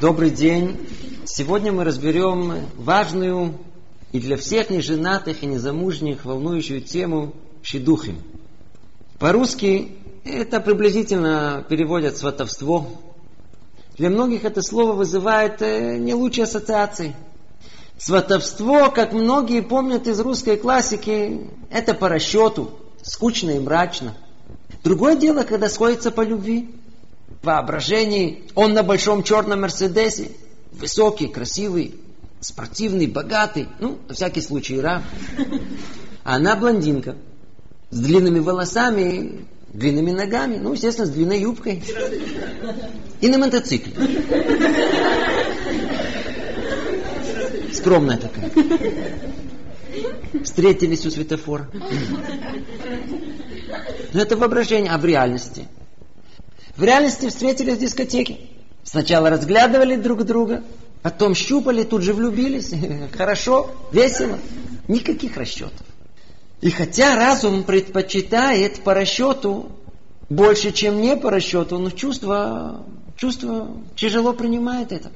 Добрый день. Сегодня мы разберем важную и для всех неженатых и незамужних волнующую тему шидухим. По-русски это приблизительно переводят сватовство. Для многих это слово вызывает э, не лучшие ассоциации. Сватовство, как многие помнят из русской классики, это по расчету, скучно и мрачно. Другое дело, когда сходится по любви. Воображении он на большом черном Мерседесе, высокий, красивый, спортивный, богатый, ну, на всякий случай, раб. А она блондинка, с длинными волосами, длинными ногами, ну, естественно, с длинной юбкой. И на мотоцикле. Скромная такая. Встретились у светофора. Но это воображение, а в реальности? В реальности встретились в дискотеке. Сначала разглядывали друг друга, потом щупали, тут же влюбились. Хорошо, весело. Никаких расчетов. И хотя разум предпочитает по расчету больше, чем не по расчету, но чувство, чувство тяжело принимает это.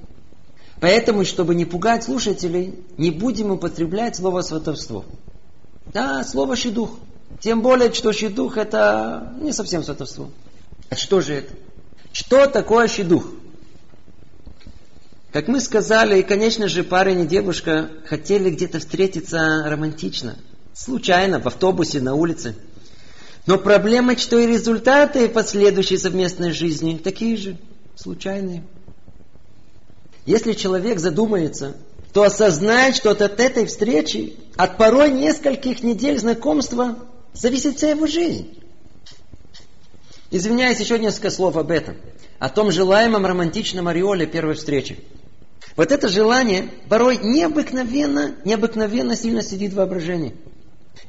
Поэтому, чтобы не пугать слушателей, не будем употреблять слово сватовство. Да, слово щедух. Тем более, что щедух это не совсем сватовство. А что же это? Что такое щедух? Как мы сказали, конечно же, парень и девушка хотели где-то встретиться романтично. Случайно, в автобусе, на улице. Но проблема, что и результаты последующей совместной жизни такие же, случайные. Если человек задумается, то осознает, что от этой встречи, от порой нескольких недель знакомства, зависит вся его жизнь. Извиняюсь, еще несколько слов об этом. О том желаемом романтичном ореоле первой встречи. Вот это желание порой необыкновенно, необыкновенно сильно сидит в воображении.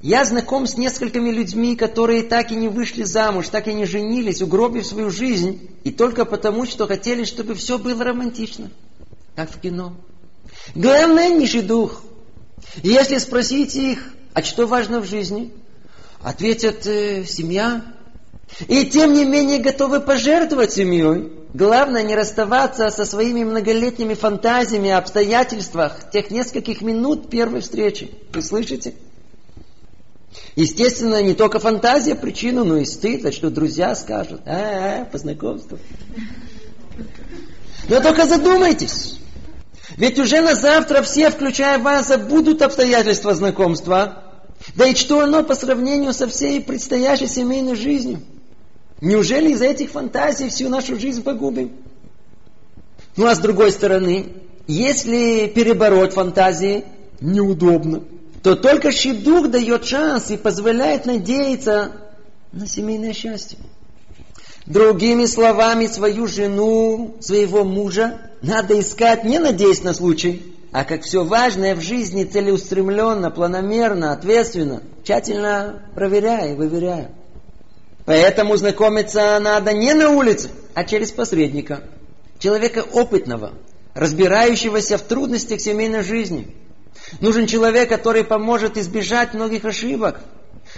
Я знаком с несколькими людьми, которые так и не вышли замуж, так и не женились, угробив свою жизнь, и только потому, что хотели, чтобы все было романтично как в кино. Главное низший дух. И если спросить их, а что важно в жизни, ответят э, семья. И тем не менее готовы пожертвовать семьей. Главное не расставаться со своими многолетними фантазиями обстоятельствах тех нескольких минут первой встречи. Вы слышите? Естественно, не только фантазия причина, но и стыд, а что друзья скажут. А, -а, -а по знакомству. Но только задумайтесь. Ведь уже на завтра все, включая вас, забудут обстоятельства знакомства. Да и что оно по сравнению со всей предстоящей семейной жизнью? Неужели из-за этих фантазий всю нашу жизнь погубим? Ну а с другой стороны, если перебороть фантазии неудобно, то только щедух дает шанс и позволяет надеяться на семейное счастье. Другими словами, свою жену, своего мужа надо искать не надеясь на случай, а как все важное в жизни целеустремленно, планомерно, ответственно, тщательно проверяя и выверяя. Поэтому знакомиться надо не на улице, а через посредника. Человека опытного, разбирающегося в трудностях семейной жизни. Нужен человек, который поможет избежать многих ошибок.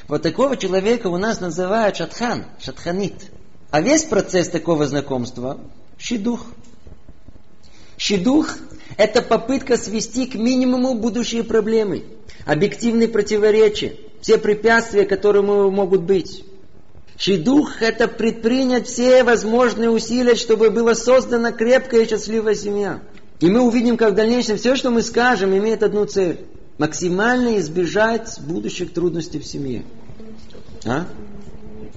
Вот такого человека у нас называют шатхан, шатханит – а весь процесс такого знакомства – щедух. Щедух – это попытка свести к минимуму будущие проблемы, объективные противоречия, все препятствия, которые могут быть. Щедух – это предпринять все возможные усилия, чтобы была создана крепкая и счастливая семья. И мы увидим, как в дальнейшем все, что мы скажем, имеет одну цель – максимально избежать будущих трудностей в семье. А?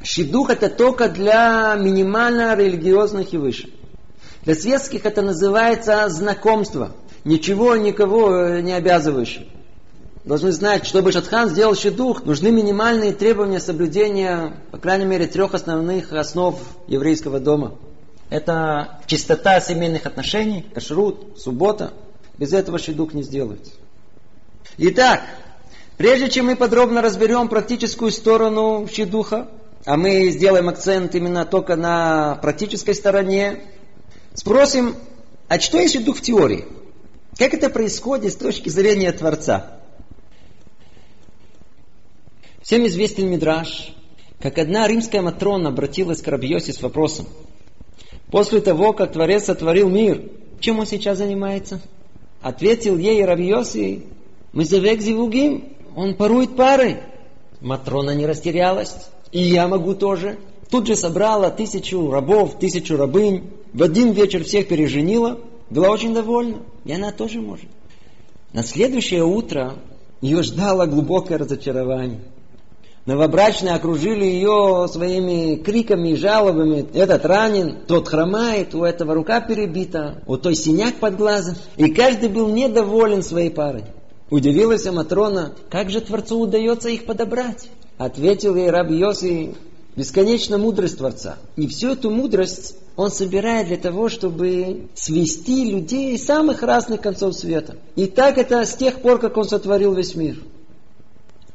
Шидух это только для минимально религиозных и выше. Для светских это называется знакомство. Ничего никого э, не обязывающее. Должны знать, чтобы Шатхан сделал шедух, нужны минимальные требования соблюдения, по крайней мере, трех основных основ еврейского дома. Это чистота семейных отношений, кашрут, суббота. Без этого шедух не сделается. Итак, прежде чем мы подробно разберем практическую сторону шедуха, а мы сделаем акцент именно только на практической стороне, спросим, а что есть дух в теории? Как это происходит с точки зрения Творца? Всем известен Мидраш, как одна римская матрона обратилась к Рабьосе с вопросом. После того, как Творец сотворил мир, чем он сейчас занимается? Ответил ей Рабьоси, мы завек зивугим, он парует парой. Матрона не растерялась, и я могу тоже. Тут же собрала тысячу рабов, тысячу рабынь, в один вечер всех переженила, была очень довольна, и она тоже может. На следующее утро ее ждало глубокое разочарование. Новобрачные окружили ее своими криками и жалобами. Этот ранен, тот хромает, у этого рука перебита, у той синяк под глазом. И каждый был недоволен своей парой. Удивилась Матрона, как же Творцу удается их подобрать? Ответил ей раб Йоси, бесконечна мудрость Творца. И всю эту мудрость он собирает для того, чтобы свести людей из самых разных концов света. И так это с тех пор, как он сотворил весь мир.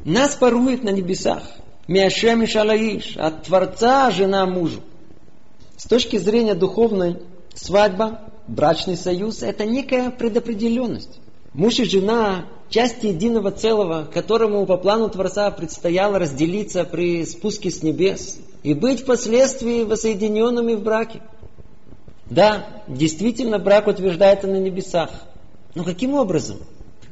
Нас парует на небесах. Миашем и Шалаиш. От Творца жена мужу. С точки зрения духовной, свадьба, брачный союз – это некая предопределенность. Муж и жена – части единого целого, которому по плану Творца предстояло разделиться при спуске с небес и быть впоследствии воссоединенными в браке. Да, действительно, брак утверждается на небесах. Но каким образом?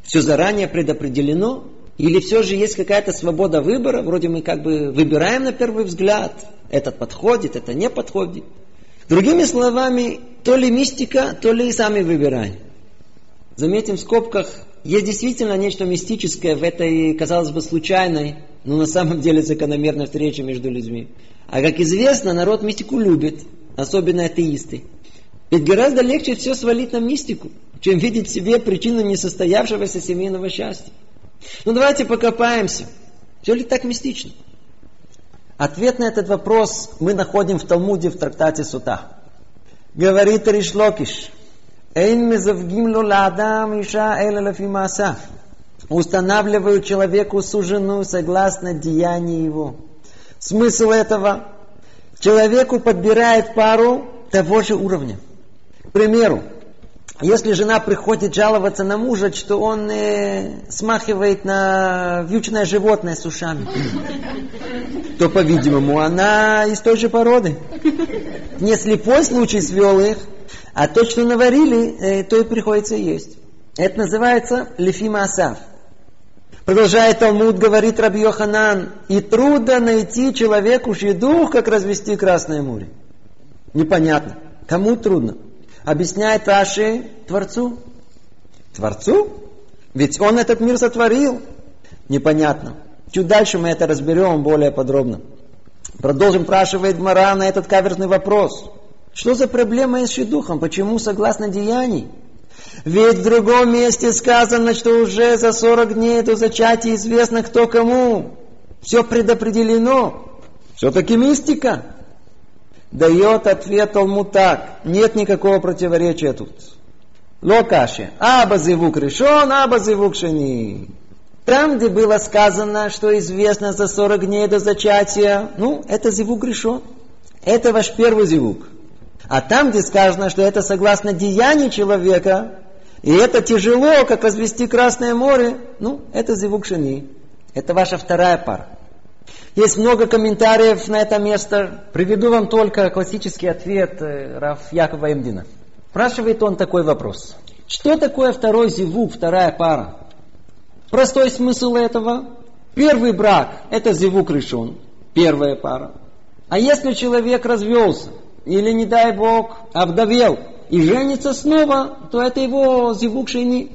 Все заранее предопределено? Или все же есть какая-то свобода выбора? Вроде мы как бы выбираем на первый взгляд. Этот подходит, это не подходит. Другими словами, то ли мистика, то ли и сами выбираем. Заметим в скобках, есть действительно нечто мистическое в этой, казалось бы, случайной, но на самом деле закономерной встрече между людьми. А как известно, народ мистику любит, особенно атеисты. Ведь гораздо легче все свалить на мистику, чем видеть в себе причину несостоявшегося семейного счастья. Ну давайте покопаемся. Все ли так мистично? Ответ на этот вопрос мы находим в Талмуде в трактате Сута. Говорит Ришлокиш, Эйн мезавгим ло ладам иша эля лафимаса. Устанавливают человеку суженую согласно деянию его. Смысл этого? Человеку подбирает пару того же уровня. К примеру, если жена приходит жаловаться на мужа, что он э, смахивает на вьючное животное с ушами, то, по-видимому, она из той же породы. Не слепой случай свел их, а то, что наварили, э, то и приходится есть. Это называется лефима асав. Продолжает Талмуд, говорит Раби Йоханан, и трудно найти человеку дух, как развести Красное море. Непонятно. Кому трудно? Объясняет Раши Творцу. Творцу? Ведь он этот мир сотворил. Непонятно. Чуть дальше мы это разберем более подробно. Продолжим спрашивает Мара на этот каверзный вопрос. Что за проблема с шедухом? Почему согласно деяний? Ведь в другом месте сказано, что уже за 40 дней до зачатия известно кто кому. Все предопределено. Все-таки мистика. Дает ответ Талму так. Нет никакого противоречия тут. Локаши. Аба зивук решен, аба зивук шени. Там, где было сказано, что известно за 40 дней до зачатия, ну, это зивук решен. Это ваш первый зивук. А там, где сказано, что это согласно деянию человека, и это тяжело, как развести Красное море, ну, это зивук шини. Это ваша вторая пара. Есть много комментариев на это место. Приведу вам только классический ответ э, Раф Якова Эмдина. Спрашивает он такой вопрос. Что такое второй зивук, вторая пара? Простой смысл этого. Первый брак – это зивук решен, первая пара. А если человек развелся, или, не дай Бог, обдавел и женится снова, то это его зивук шейни.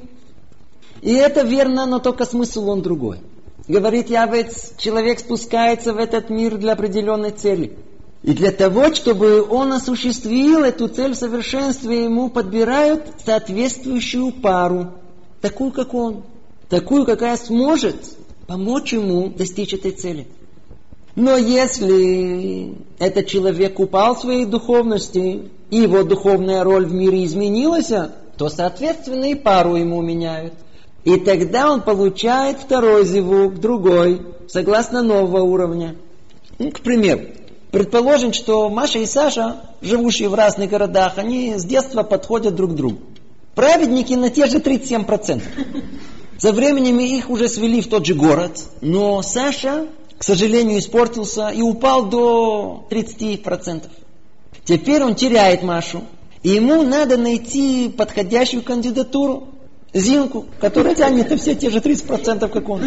И это верно, но только смысл он другой. Говорит Явец, человек спускается в этот мир для определенной цели. И для того, чтобы он осуществил эту цель в совершенстве, ему подбирают соответствующую пару, такую, как он, такую, какая сможет помочь ему достичь этой цели. Но если этот человек упал в своей духовности, и его духовная роль в мире изменилась, то, соответственно, и пару ему меняют. И тогда он получает второй зевук, другой, согласно нового уровня. Ну, к примеру, предположим, что Маша и Саша, живущие в разных городах, они с детства подходят друг к другу. Праведники на те же 37%. За временем их уже свели в тот же город, но Саша к сожалению, испортился и упал до 30%. Теперь он теряет Машу, и ему надо найти подходящую кандидатуру. Зинку, которая тянет на все те же 30%, как он.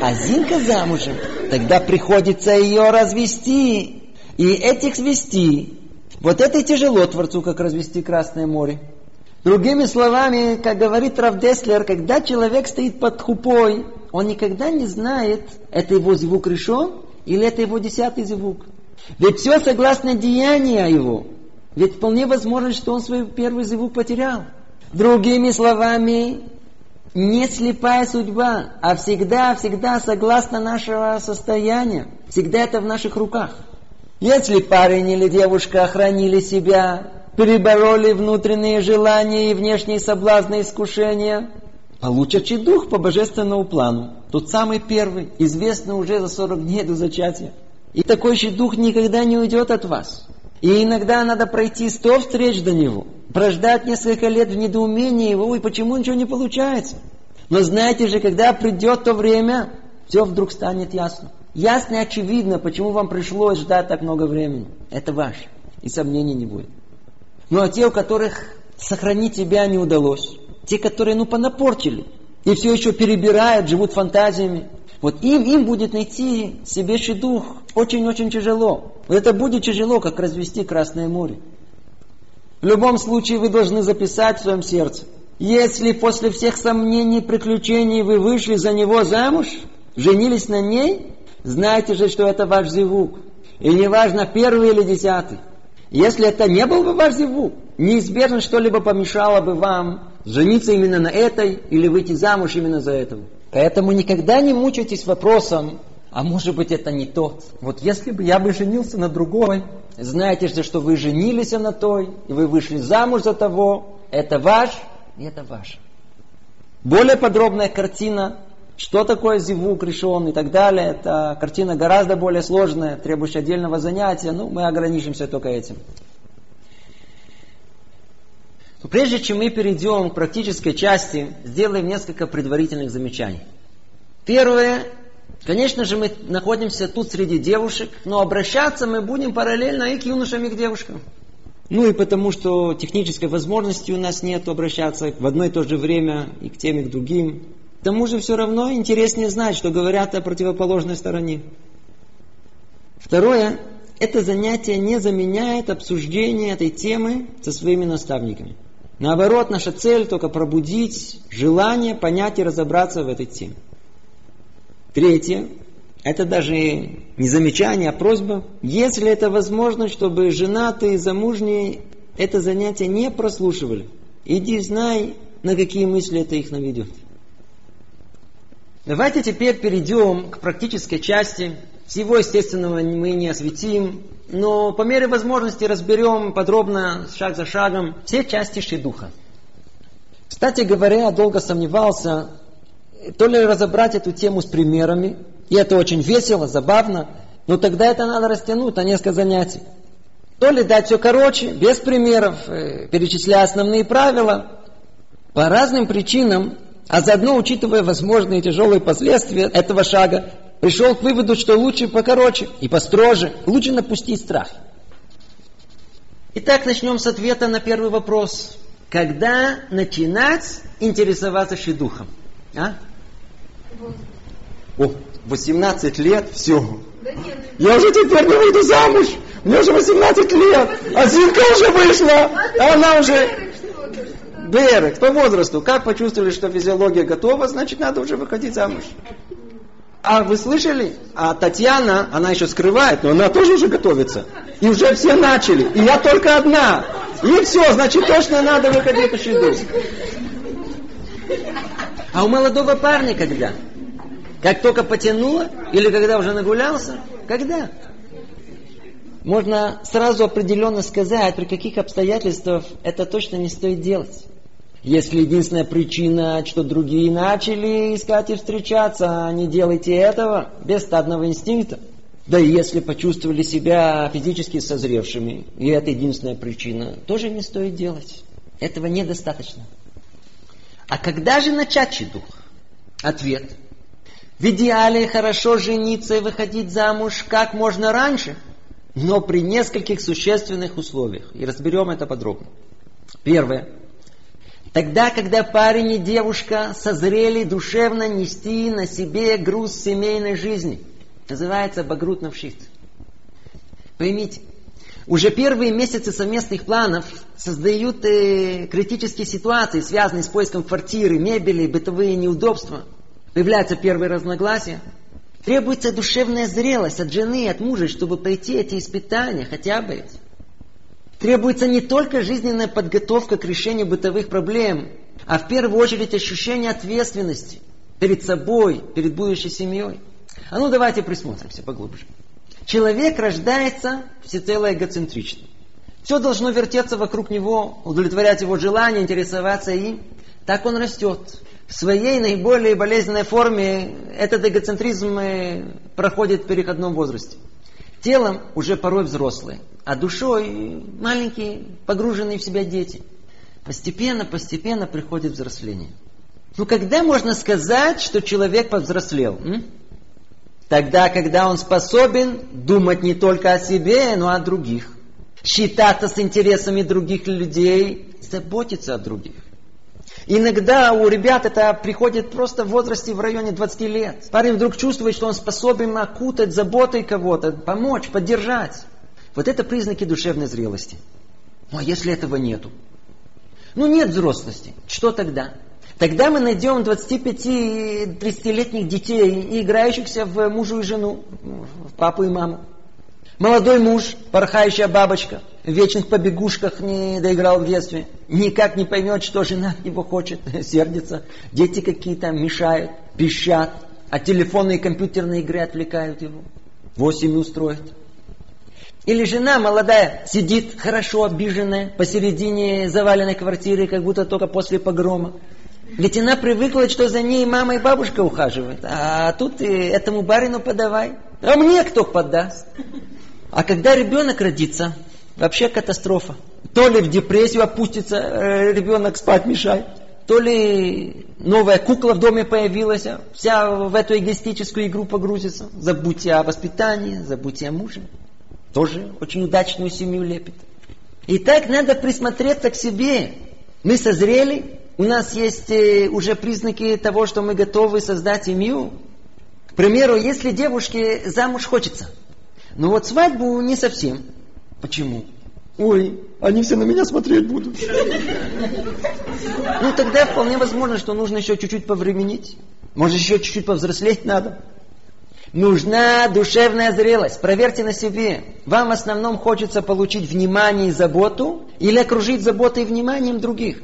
А Зинка замужем. Тогда приходится ее развести. И этих свести. Вот это и тяжело Творцу, как развести Красное море. Другими словами, как говорит Равдеслер, когда человек стоит под хупой, он никогда не знает, это его звук решен или это его десятый звук. Ведь все согласно деяния его. Ведь вполне возможно, что он свой первый звук потерял. Другими словами, не слепая судьба, а всегда, всегда согласно нашего состояния. Всегда это в наших руках. Если парень или девушка охранили себя, перебороли внутренние желания и внешние соблазны искушения, получат дух по божественному плану. Тот самый первый, известный уже за 40 дней до зачатия. И такой дух никогда не уйдет от вас. И иногда надо пройти сто встреч до него, прождать несколько лет в недоумении его, и почему ничего не получается. Но знаете же, когда придет то время, все вдруг станет ясно. Ясно и очевидно, почему вам пришлось ждать так много времени. Это ваше. И сомнений не будет. Ну а те, у которых сохранить себя не удалось, те, которые ну понапортили, и все еще перебирают, живут фантазиями, вот им, им будет найти себе дух очень-очень тяжело. Вот это будет тяжело, как развести Красное море. В любом случае вы должны записать в своем сердце. Если после всех сомнений и приключений вы вышли за него замуж, женились на ней, знайте же, что это ваш зевук. И неважно, первый или десятый. Если это не был бы ваш зеву, неизбежно что-либо помешало бы вам жениться именно на этой или выйти замуж именно за этого. Поэтому никогда не мучайтесь вопросом, а может быть это не тот. Вот если бы я бы женился на другой, знаете же, что вы женились на той, и вы вышли замуж за того, это ваш, и это ваш. Более подробная картина, что такое зивук решен и так далее, это картина гораздо более сложная, требующая отдельного занятия, ну, мы ограничимся только этим. Но прежде чем мы перейдем к практической части, сделаем несколько предварительных замечаний. Первое, конечно же, мы находимся тут среди девушек, но обращаться мы будем параллельно и к юношам, и к девушкам. Ну и потому, что технической возможности у нас нет обращаться в одно и то же время и к тем, и к другим. К тому же все равно интереснее знать, что говорят о противоположной стороне. Второе, это занятие не заменяет обсуждение этой темы со своими наставниками. Наоборот, наша цель только пробудить желание понять и разобраться в этой теме. Третье, это даже не замечание, а просьба. Если это возможно, чтобы женатые замужние это занятие не прослушивали, иди знай, на какие мысли это их наведет. Давайте теперь перейдем к практической части. Всего, естественного мы не осветим, но по мере возможности разберем подробно, шаг за шагом, все части шедуха. Кстати говоря, долго сомневался, то ли разобрать эту тему с примерами, и это очень весело, забавно, но тогда это надо растянуть на несколько занятий. То ли дать все короче, без примеров, э, перечисляя основные правила. По разным причинам, а заодно учитывая возможные тяжелые последствия этого шага, пришел к выводу, что лучше покороче и построже, лучше напустить страх. Итак, начнем с ответа на первый вопрос. Когда начинать интересоваться шедухом? А? О, 18 лет, все. Я уже теперь не выйду замуж. Мне уже 18 лет. А Зинка уже вышла. А она уже... Берег, по возрасту. Как почувствовали, что физиология готова, значит, надо уже выходить замуж. А вы слышали? А Татьяна, она еще скрывает, но она тоже уже готовится. И уже все начали. И я только одна. И все, значит, точно надо выходить на шеду. А у молодого парня когда? Как только потянуло? Или когда уже нагулялся? Когда? Можно сразу определенно сказать, при каких обстоятельствах это точно не стоит делать. Если единственная причина, что другие начали искать и встречаться, не делайте этого без стадного инстинкта. Да и если почувствовали себя физически созревшими, и это единственная причина, тоже не стоит делать. Этого недостаточно. А когда же начать чедух? Ответ. В идеале хорошо жениться и выходить замуж как можно раньше, но при нескольких существенных условиях. И разберем это подробно. Первое. Тогда, когда парень и девушка созрели душевно нести на себе груз семейной жизни. Называется багрут навшит. Поймите, уже первые месяцы совместных планов создают э, критические ситуации, связанные с поиском квартиры, мебели, бытовые неудобства. Появляются первые разногласия. Требуется душевная зрелость от жены, от мужа, чтобы пройти эти испытания, хотя бы эти. Требуется не только жизненная подготовка к решению бытовых проблем, а в первую очередь ощущение ответственности перед собой, перед будущей семьей. А ну давайте присмотримся поглубже. Человек рождается всецело эгоцентричным. Все должно вертеться вокруг него, удовлетворять его желания, интересоваться им. Так он растет. В своей наиболее болезненной форме этот эгоцентризм э, проходит в переходном возрасте. Телом уже порой взрослые, а душой маленькие, погруженные в себя дети. Постепенно, постепенно приходит взросление. Ну, когда можно сказать, что человек повзрослел? М? Тогда, когда он способен думать не только о себе, но и о других. Считаться с интересами других людей, заботиться о других. Иногда у ребят это приходит просто в возрасте в районе 20 лет. Парень вдруг чувствует, что он способен окутать заботой кого-то, помочь, поддержать. Вот это признаки душевной зрелости. Ну а если этого нету? Ну нет взрослости. Что тогда? Тогда мы найдем 25-30-летних детей, играющихся в мужу и жену, в папу и маму. Молодой муж, порхающая бабочка, в вечных побегушках не доиграл в детстве, никак не поймет, что жена его хочет, сердится. Дети какие-то мешают, пищат, а телефонные и компьютерные игры отвлекают его. Восемь устроит. Или жена молодая сидит хорошо обиженная посередине заваленной квартиры, как будто только после погрома. Ведь она привыкла, что за ней мама и бабушка ухаживают. А тут и этому барину подавай. А мне кто подаст? А когда ребенок родится, вообще катастрофа. То ли в депрессию опустится, э, ребенок спать мешает, то ли новая кукла в доме появилась, а вся в эту эгоистическую игру погрузится. Забудьте о воспитании, забудьте о муже. Тоже очень удачную семью лепит. И так надо присмотреться к себе. Мы созрели, у нас есть э, уже признаки того, что мы готовы создать семью. К примеру, если девушке замуж хочется, но вот свадьбу не совсем. Почему? Ой, они все на меня смотреть будут. Ну тогда вполне возможно, что нужно еще чуть-чуть повременить. Может еще чуть-чуть повзрослеть надо. Нужна душевная зрелость. Проверьте на себе. Вам в основном хочется получить внимание и заботу или окружить заботой и вниманием других.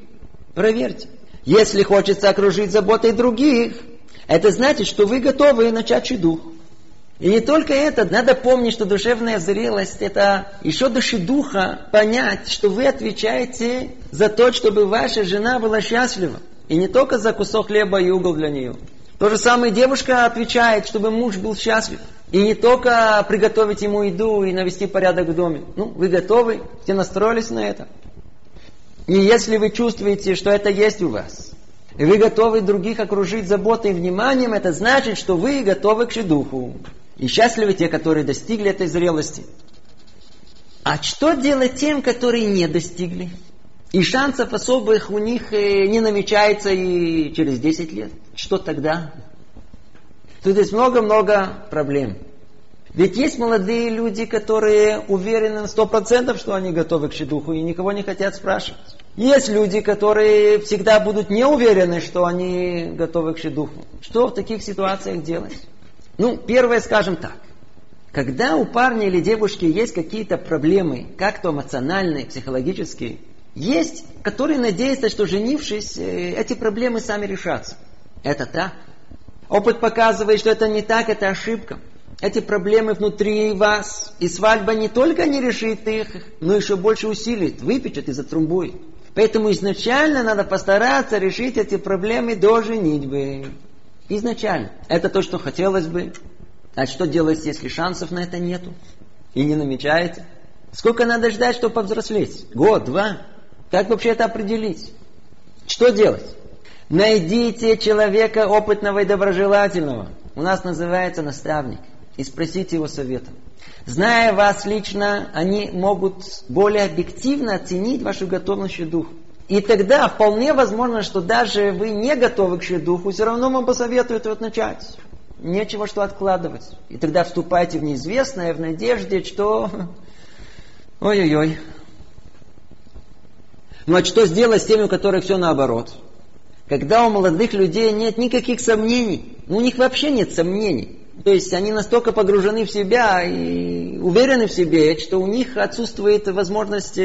Проверьте. Если хочется окружить заботой других, это значит, что вы готовы начать чудо. И не только это, надо помнить, что душевная зрелость – это еще души духа понять, что вы отвечаете за то, чтобы ваша жена была счастлива. И не только за кусок хлеба и угол для нее. То же самое девушка отвечает, чтобы муж был счастлив. И не только приготовить ему еду и навести порядок в доме. Ну, вы готовы? Все настроились на это? И если вы чувствуете, что это есть у вас, и вы готовы других окружить заботой и вниманием, это значит, что вы готовы к шедуху. И счастливы те, которые достигли этой зрелости. А что делать тем, которые не достигли? И шансов особых у них э, не намечается и через 10 лет. Что тогда? Тут есть много-много проблем. Ведь есть молодые люди, которые уверены на сто процентов, что они готовы к шедуху и никого не хотят спрашивать. Есть люди, которые всегда будут не уверены, что они готовы к шедуху. Что в таких ситуациях делать? Ну, первое, скажем так. Когда у парня или девушки есть какие-то проблемы, как то эмоциональные, психологические, есть, которые надеются, что женившись, э, эти проблемы сами решатся. Это так. Опыт показывает, что это не так, это ошибка. Эти проблемы внутри вас. И свадьба не только не решит их, но еще больше усилит, выпечет и затрумбует. Поэтому изначально надо постараться решить эти проблемы до женитьбы. Изначально. Это то, что хотелось бы. А что делать, если шансов на это нету? И не намечается? Сколько надо ждать, чтобы повзрослеть? Год, два? Как вообще это определить? Что делать? Найдите человека опытного и доброжелательного. у нас называется наставник. И спросите его совета. Зная вас лично, они могут более объективно оценить вашу готовность к духу. И тогда вполне возможно, что даже вы не готовы к духу, все равно вам посоветуют вот начать. Нечего что откладывать. И тогда вступайте в неизвестное, в надежде, что... Ой-ой-ой. Ну а что сделать с теми, у которых все наоборот? Когда у молодых людей нет никаких сомнений, ну, у них вообще нет сомнений. То есть они настолько погружены в себя и уверены в себе, что у них отсутствует возможность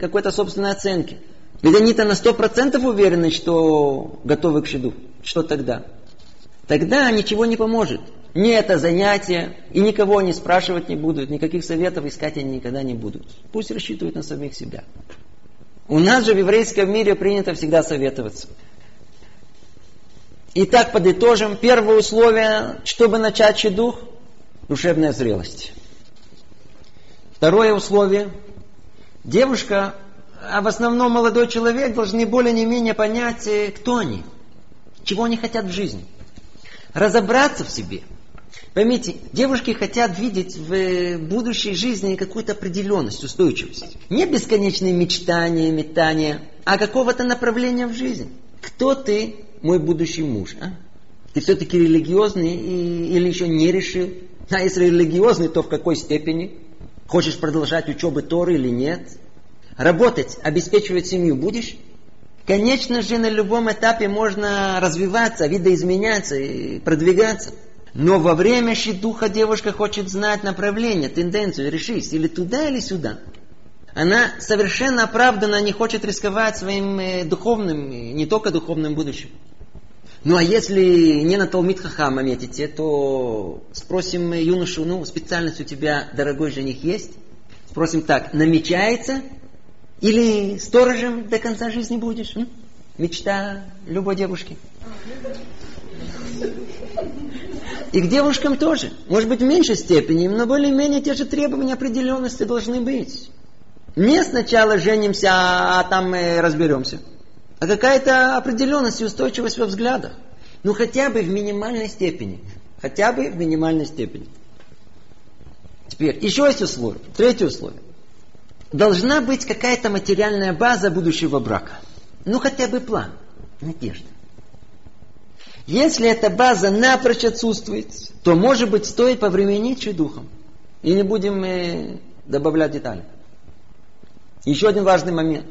какой-то собственной оценки. Ведь они-то на сто процентов уверены, что готовы к шеду. Что тогда? Тогда ничего не поможет. Ни это занятие, и никого они спрашивать не будут, никаких советов искать они никогда не будут. Пусть рассчитывают на самих себя. У нас же в еврейском мире принято всегда советоваться. Итак, подытожим. Первое условие, чтобы начать чедух – душевная зрелость. Второе условие – девушка, а в основном молодой человек должны более не менее понять, э, кто они, чего они хотят в жизни. Разобраться в себе – Поймите, девушки хотят видеть в будущей жизни какую-то определенность, устойчивость. Не бесконечные мечтания, метания, а какого-то направления в жизнь. Кто ты, мой будущий муж? А? Ты все-таки религиозный и, или еще не решил? А если религиозный, то в какой степени? Хочешь продолжать учебу Торы или нет? Работать, обеспечивать семью будешь? Конечно же, на любом этапе можно развиваться, видоизменяться и продвигаться. Но во время щитуха девушка хочет знать направление, тенденцию, решись, или туда, или сюда. Она совершенно оправданно не хочет рисковать своим э, духовным, не только духовным будущим. Ну а если не на Талмит Хахама метите, то спросим юношу, ну специальность у тебя, дорогой жених, есть? Спросим так, намечается? Или сторожем до конца жизни будешь? М? Мечта любой девушки. И к девушкам тоже. Может быть, в меньшей степени, но более-менее те же требования определенности должны быть. Не сначала женимся, а там мы разберемся. А какая-то определенность и устойчивость во взглядах. Ну, хотя бы в минимальной степени. Хотя бы в минимальной степени. Теперь, еще есть условие. Третье условие. Должна быть какая-то материальная база будущего брака. Ну, хотя бы план, надежда. Если эта база напрочь отсутствует, то, может быть, стоит повременить духом. И не будем э, добавлять детали. Еще один важный момент.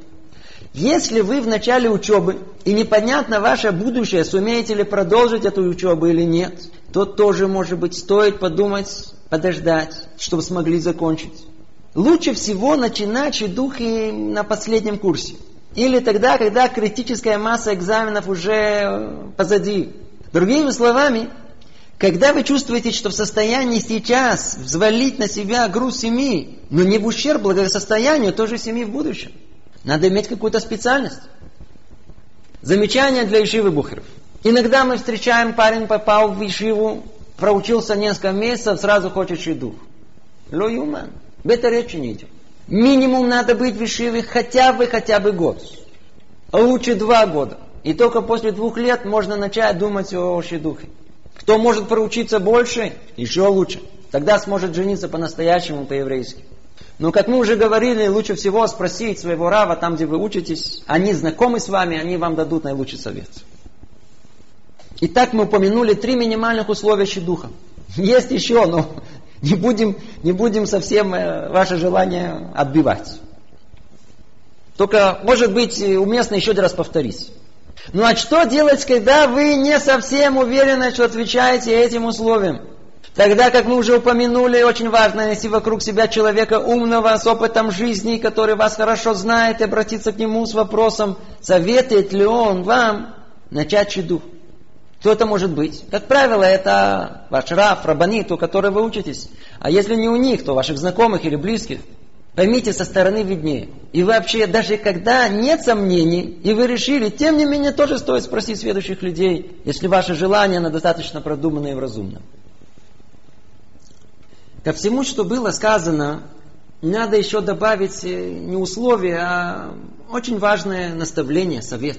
Если вы в начале учебы, и непонятно ваше будущее, сумеете ли продолжить эту учебу или нет, то тоже, может быть, стоит подумать, подождать, чтобы смогли закончить. Лучше всего начинать духи на последнем курсе. Или тогда, когда критическая масса экзаменов уже э, позади. Другими словами, когда вы чувствуете, что в состоянии сейчас взвалить на себя груз семьи, но не в ущерб благосостоянию той же семьи в будущем, надо иметь какую-то специальность. Замечание для Ишивы Бухеров. Иногда мы встречаем, парень попал в Ишиву, проучился несколько месяцев, сразу хочет шидух. Ло юман. Об этой речи не идет. Минимум надо быть в Ишиве хотя бы, хотя бы год. А лучше два года. И только после двух лет можно начать думать о шедухе. Кто может проучиться больше, еще лучше. Тогда сможет жениться по-настоящему, по-еврейски. Но, как мы уже говорили, лучше всего спросить своего рава, там, где вы учитесь. Они знакомы с вами, они вам дадут наилучший совет. Итак, мы упомянули три минимальных условия щедуха. Есть еще, но не будем, не будем совсем э, ваше желание отбивать. Только, может быть, уместно еще раз повторить. Ну а что делать, когда вы не совсем уверены, что отвечаете этим условиям? Тогда, как мы уже упомянули, очень важно найти вокруг себя человека умного, с опытом жизни, который вас хорошо знает, и обратиться к нему с вопросом, советует ли он вам начать чеду. Кто это может быть? Как правило, это ваш раф, рабанит, у которого вы учитесь. А если не у них, то ваших знакомых или близких. Поймите, со стороны виднее. И вообще, даже когда нет сомнений, и вы решили, тем не менее, тоже стоит спросить следующих людей, если ваше желание, оно достаточно продумано и разумно. Ко всему, что было сказано, надо еще добавить э, не условие, а очень важное наставление, совет.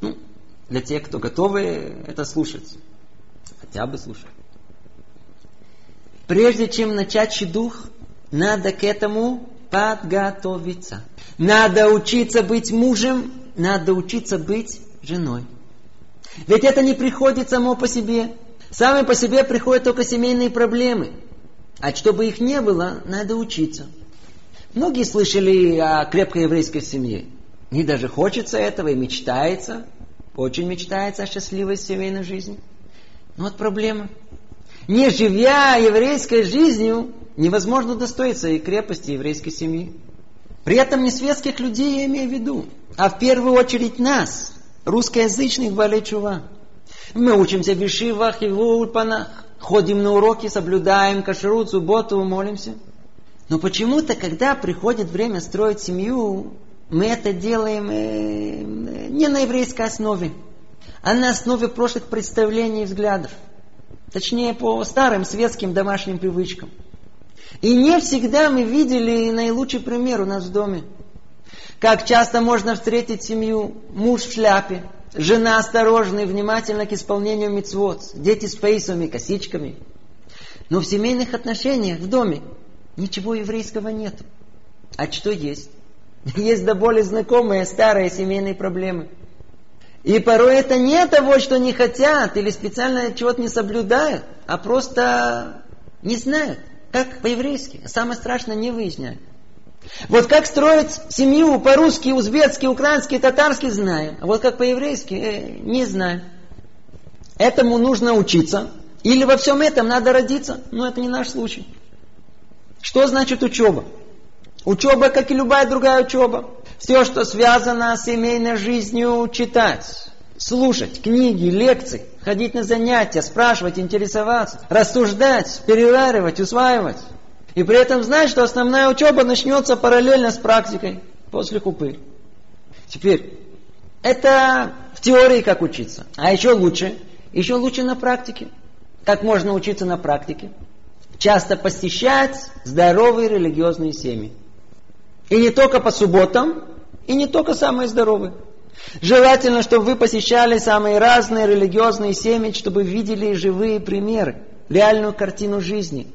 Ну, для тех, кто готовы это слушать. Хотя бы слушать. Прежде чем начать шидух, надо к этому подготовиться. Надо учиться быть мужем, надо учиться быть женой. Ведь это не приходит само по себе. Сами по себе приходят только семейные проблемы. А чтобы их не было, надо учиться. Многие слышали о крепкой еврейской семье. Мне даже хочется этого и мечтается. Очень мечтается о счастливой семейной жизни. Но вот проблема. Не живя еврейской жизнью, невозможно достоиться и крепости еврейской семьи. При этом не светских людей я имею в виду, а в первую очередь нас, русскоязычных Балечува. Мы учимся в вишивах и в ульпанах, ходим на уроки, соблюдаем кашрут, субботу, молимся. Но почему-то, когда приходит время строить семью, мы это делаем э, не на еврейской основе, а на основе прошлых представлений и взглядов. Точнее, по старым светским домашним привычкам. И не всегда мы видели наилучший пример у нас в доме. Как часто можно встретить семью, муж в шляпе, жена осторожная и внимательна к исполнению мицвод, дети с фейсами, косичками. Но в семейных отношениях в доме ничего еврейского нет. А что есть? Есть до более знакомые старые семейные проблемы. И порой это не того, что не хотят или специально чего-то не соблюдают, а просто не знают, как по-еврейски. Самое страшное не выясняют. Вот как строить семью по-русски, узбекски, украински, татарски знаем. А вот как по-еврейски э, не знаем. Этому нужно учиться. Или во всем этом надо родиться. Но это не наш случай. Что значит учеба? Учеба, как и любая другая учеба. Все, что связано с семейной жизнью, читать, слушать книги, лекции, ходить на занятия, спрашивать, интересоваться, рассуждать, переваривать, усваивать. И при этом знать, что основная учеба начнется параллельно с практикой после хупы. Теперь, это в теории как учиться. А еще лучше, еще лучше на практике. Как можно учиться на практике? Часто посещать здоровые религиозные семьи. И не только по субботам, и не только самые здоровые. Желательно, чтобы вы посещали самые разные религиозные семьи, чтобы видели живые примеры, реальную картину жизни.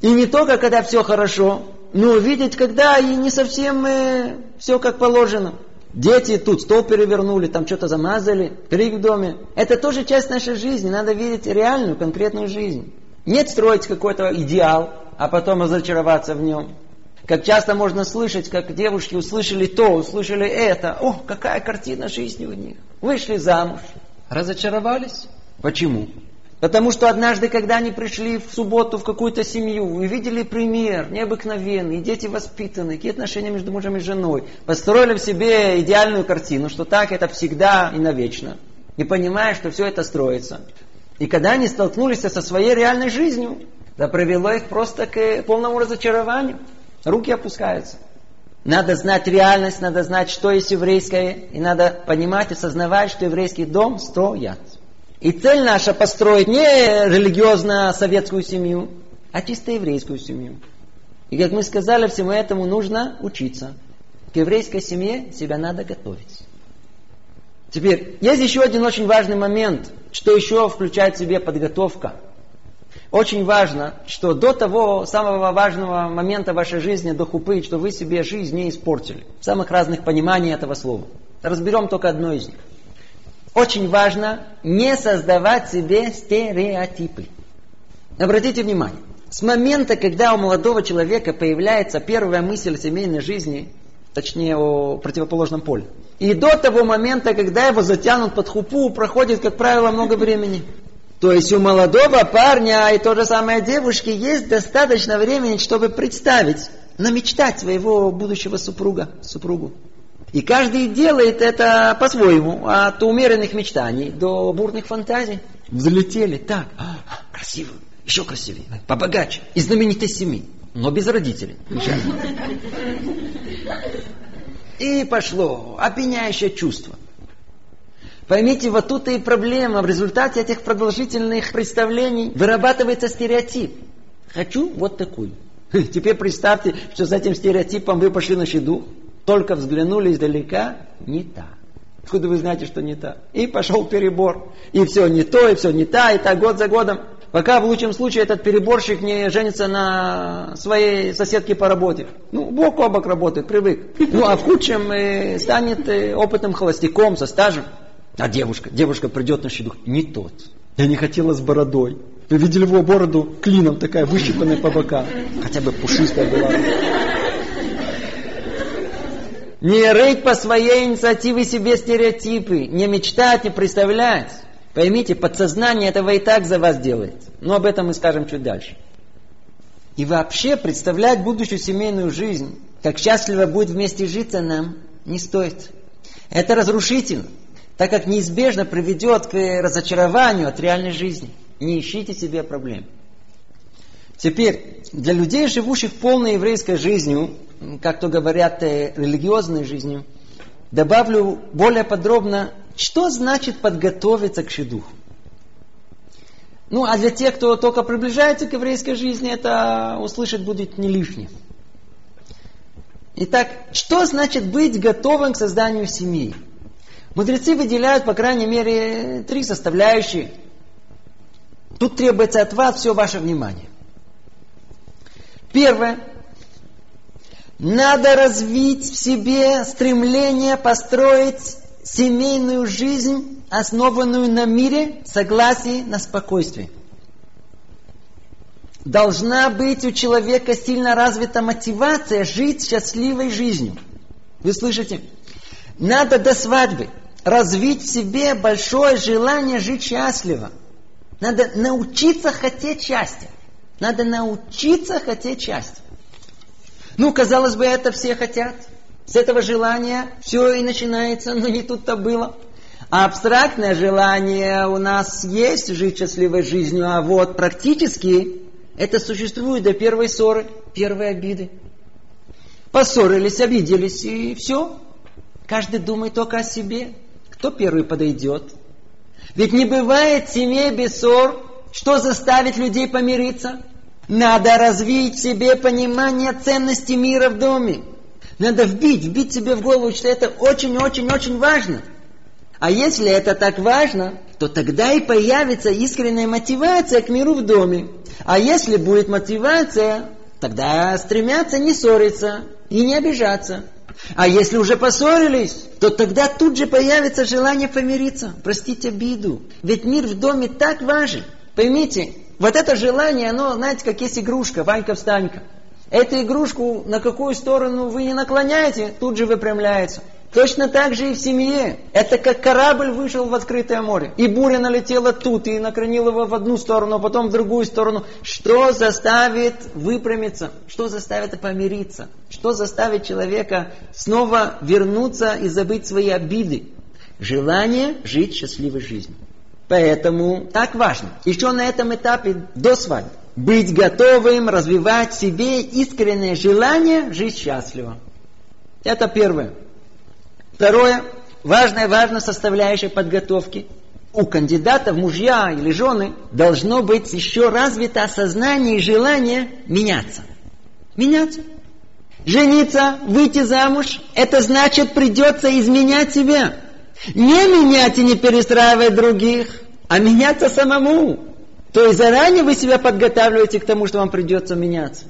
И не только, когда все хорошо, но увидеть, когда и не совсем э, все как положено. Дети тут стол перевернули, там что-то замазали, крик в доме. Это тоже часть нашей жизни. Надо видеть реальную, конкретную жизнь. Нет строить какой-то идеал, а потом разочароваться в нем. Как часто можно слышать, как девушки услышали то, услышали это. О, какая картина жизни у них. Вышли замуж. Разочаровались. Почему? Потому что однажды, когда они пришли в субботу в какую-то семью, увидели пример необыкновенный, дети воспитанные, какие отношения между мужем и женой, построили в себе идеальную картину, что так это всегда и навечно, не понимая, что все это строится. И когда они столкнулись со своей реальной жизнью, да привело их просто к полному разочарованию. Руки опускаются. Надо знать реальность, надо знать, что есть еврейское, и надо понимать и сознавать, что еврейский дом строят. И цель наша построить не религиозно-советскую семью, а чисто еврейскую семью. И как мы сказали, всему этому нужно учиться. К еврейской семье себя надо готовить. Теперь, есть еще один очень важный момент, что еще включает в себе подготовка – очень важно, что до того самого важного момента вашей жизни, до хупы, что вы себе жизнь не испортили. В самых разных пониманий этого слова. Разберем только одно из них. Очень важно не создавать себе стереотипы. Обратите внимание, с момента, когда у молодого человека появляется первая мысль о семейной жизни, точнее о противоположном поле, и до того момента, когда его затянут под хупу, проходит, как правило, много времени. То есть у молодого парня и той же самой девушки есть достаточно времени, чтобы представить, намечтать своего будущего супруга, супругу. И каждый делает это по-своему, от умеренных мечтаний до бурных фантазий. Взлетели так, а, красиво, еще красивее, побогаче, из знаменитой семьи, но без родителей. И пошло опьяняющее чувство. Поймите, вот тут и проблема. В результате этих продолжительных представлений вырабатывается стереотип. Хочу вот такую. Теперь представьте, что с этим стереотипом вы пошли на щеду, только взглянули издалека, не так. Откуда вы знаете, что не так? И пошел перебор. И все не то, и все не так, и так год за годом. Пока в лучшем случае этот переборщик не женится на своей соседке по работе. Ну, бок о бок работает, привык. Ну, а в худшем э, станет э, опытным холостяком со стажем. А девушка, девушка придет на щедух. Не тот. Я не хотела с бородой. Вы видели его бороду клином такая, выщипанная по бокам. Хотя бы пушистая была. Не рыть по своей инициативе себе стереотипы, не мечтать, не представлять. Поймите, подсознание этого и так за вас делает. Но об этом мы скажем чуть дальше. И вообще представлять будущую семейную жизнь, как счастливо будет вместе житься нам, не стоит. Это разрушительно, так как неизбежно приведет к разочарованию от реальной жизни. Не ищите себе проблем. Теперь, для людей, живущих полной еврейской жизнью, как то говорят, э, религиозной жизнью, добавлю более подробно что значит подготовиться к шедуху? Ну, а для тех, кто только приближается к еврейской жизни, это услышать будет не лишнее. Итак, что значит быть готовым к созданию семьи? Мудрецы выделяют, по крайней мере, три составляющие. Тут требуется от вас все ваше внимание. Первое. Надо развить в себе стремление построить семейную жизнь, основанную на мире, согласии, на спокойствии. Должна быть у человека сильно развита мотивация жить счастливой жизнью. Вы слышите? Надо до свадьбы развить в себе большое желание жить счастливо. Надо научиться хотеть счастья. Надо научиться хотеть счастья. Ну, казалось бы, это все хотят. С этого желания все и начинается, но не тут-то было. А абстрактное желание у нас есть жить счастливой жизнью, а вот практически это существует до первой ссоры, первой обиды. Поссорились, обиделись и все. Каждый думает только о себе. Кто первый подойдет? Ведь не бывает семей без ссор. Что заставит людей помириться? Надо развить в себе понимание ценности мира в доме. Надо вбить, вбить себе в голову, что это очень-очень-очень важно. А если это так важно, то тогда и появится искренняя мотивация к миру в доме. А если будет мотивация, тогда стремятся не ссориться и не обижаться. А если уже поссорились, то тогда тут же появится желание помириться, простить обиду. Ведь мир в доме так важен. Поймите, вот это желание, оно, знаете, как есть игрушка, Ванька-встанька. Эту игрушку на какую сторону вы не наклоняете, тут же выпрямляется. Точно так же и в семье. Это как корабль вышел в открытое море. И буря налетела тут и накренила его в одну сторону, а потом в другую сторону. Что заставит выпрямиться? Что заставит помириться? Что заставит человека снова вернуться и забыть свои обиды? Желание жить счастливой жизнью. Поэтому так важно. Еще на этом этапе до свадьбы быть готовым развивать в себе искреннее желание жить счастливо. Это первое. Второе, важная, важная составляющая подготовки. У кандидата в мужья или жены должно быть еще развито осознание и желание меняться. Меняться. Жениться, выйти замуж, это значит придется изменять себя. Не менять и не перестраивать других, а меняться самому. То есть заранее вы себя подготавливаете к тому, что вам придется меняться.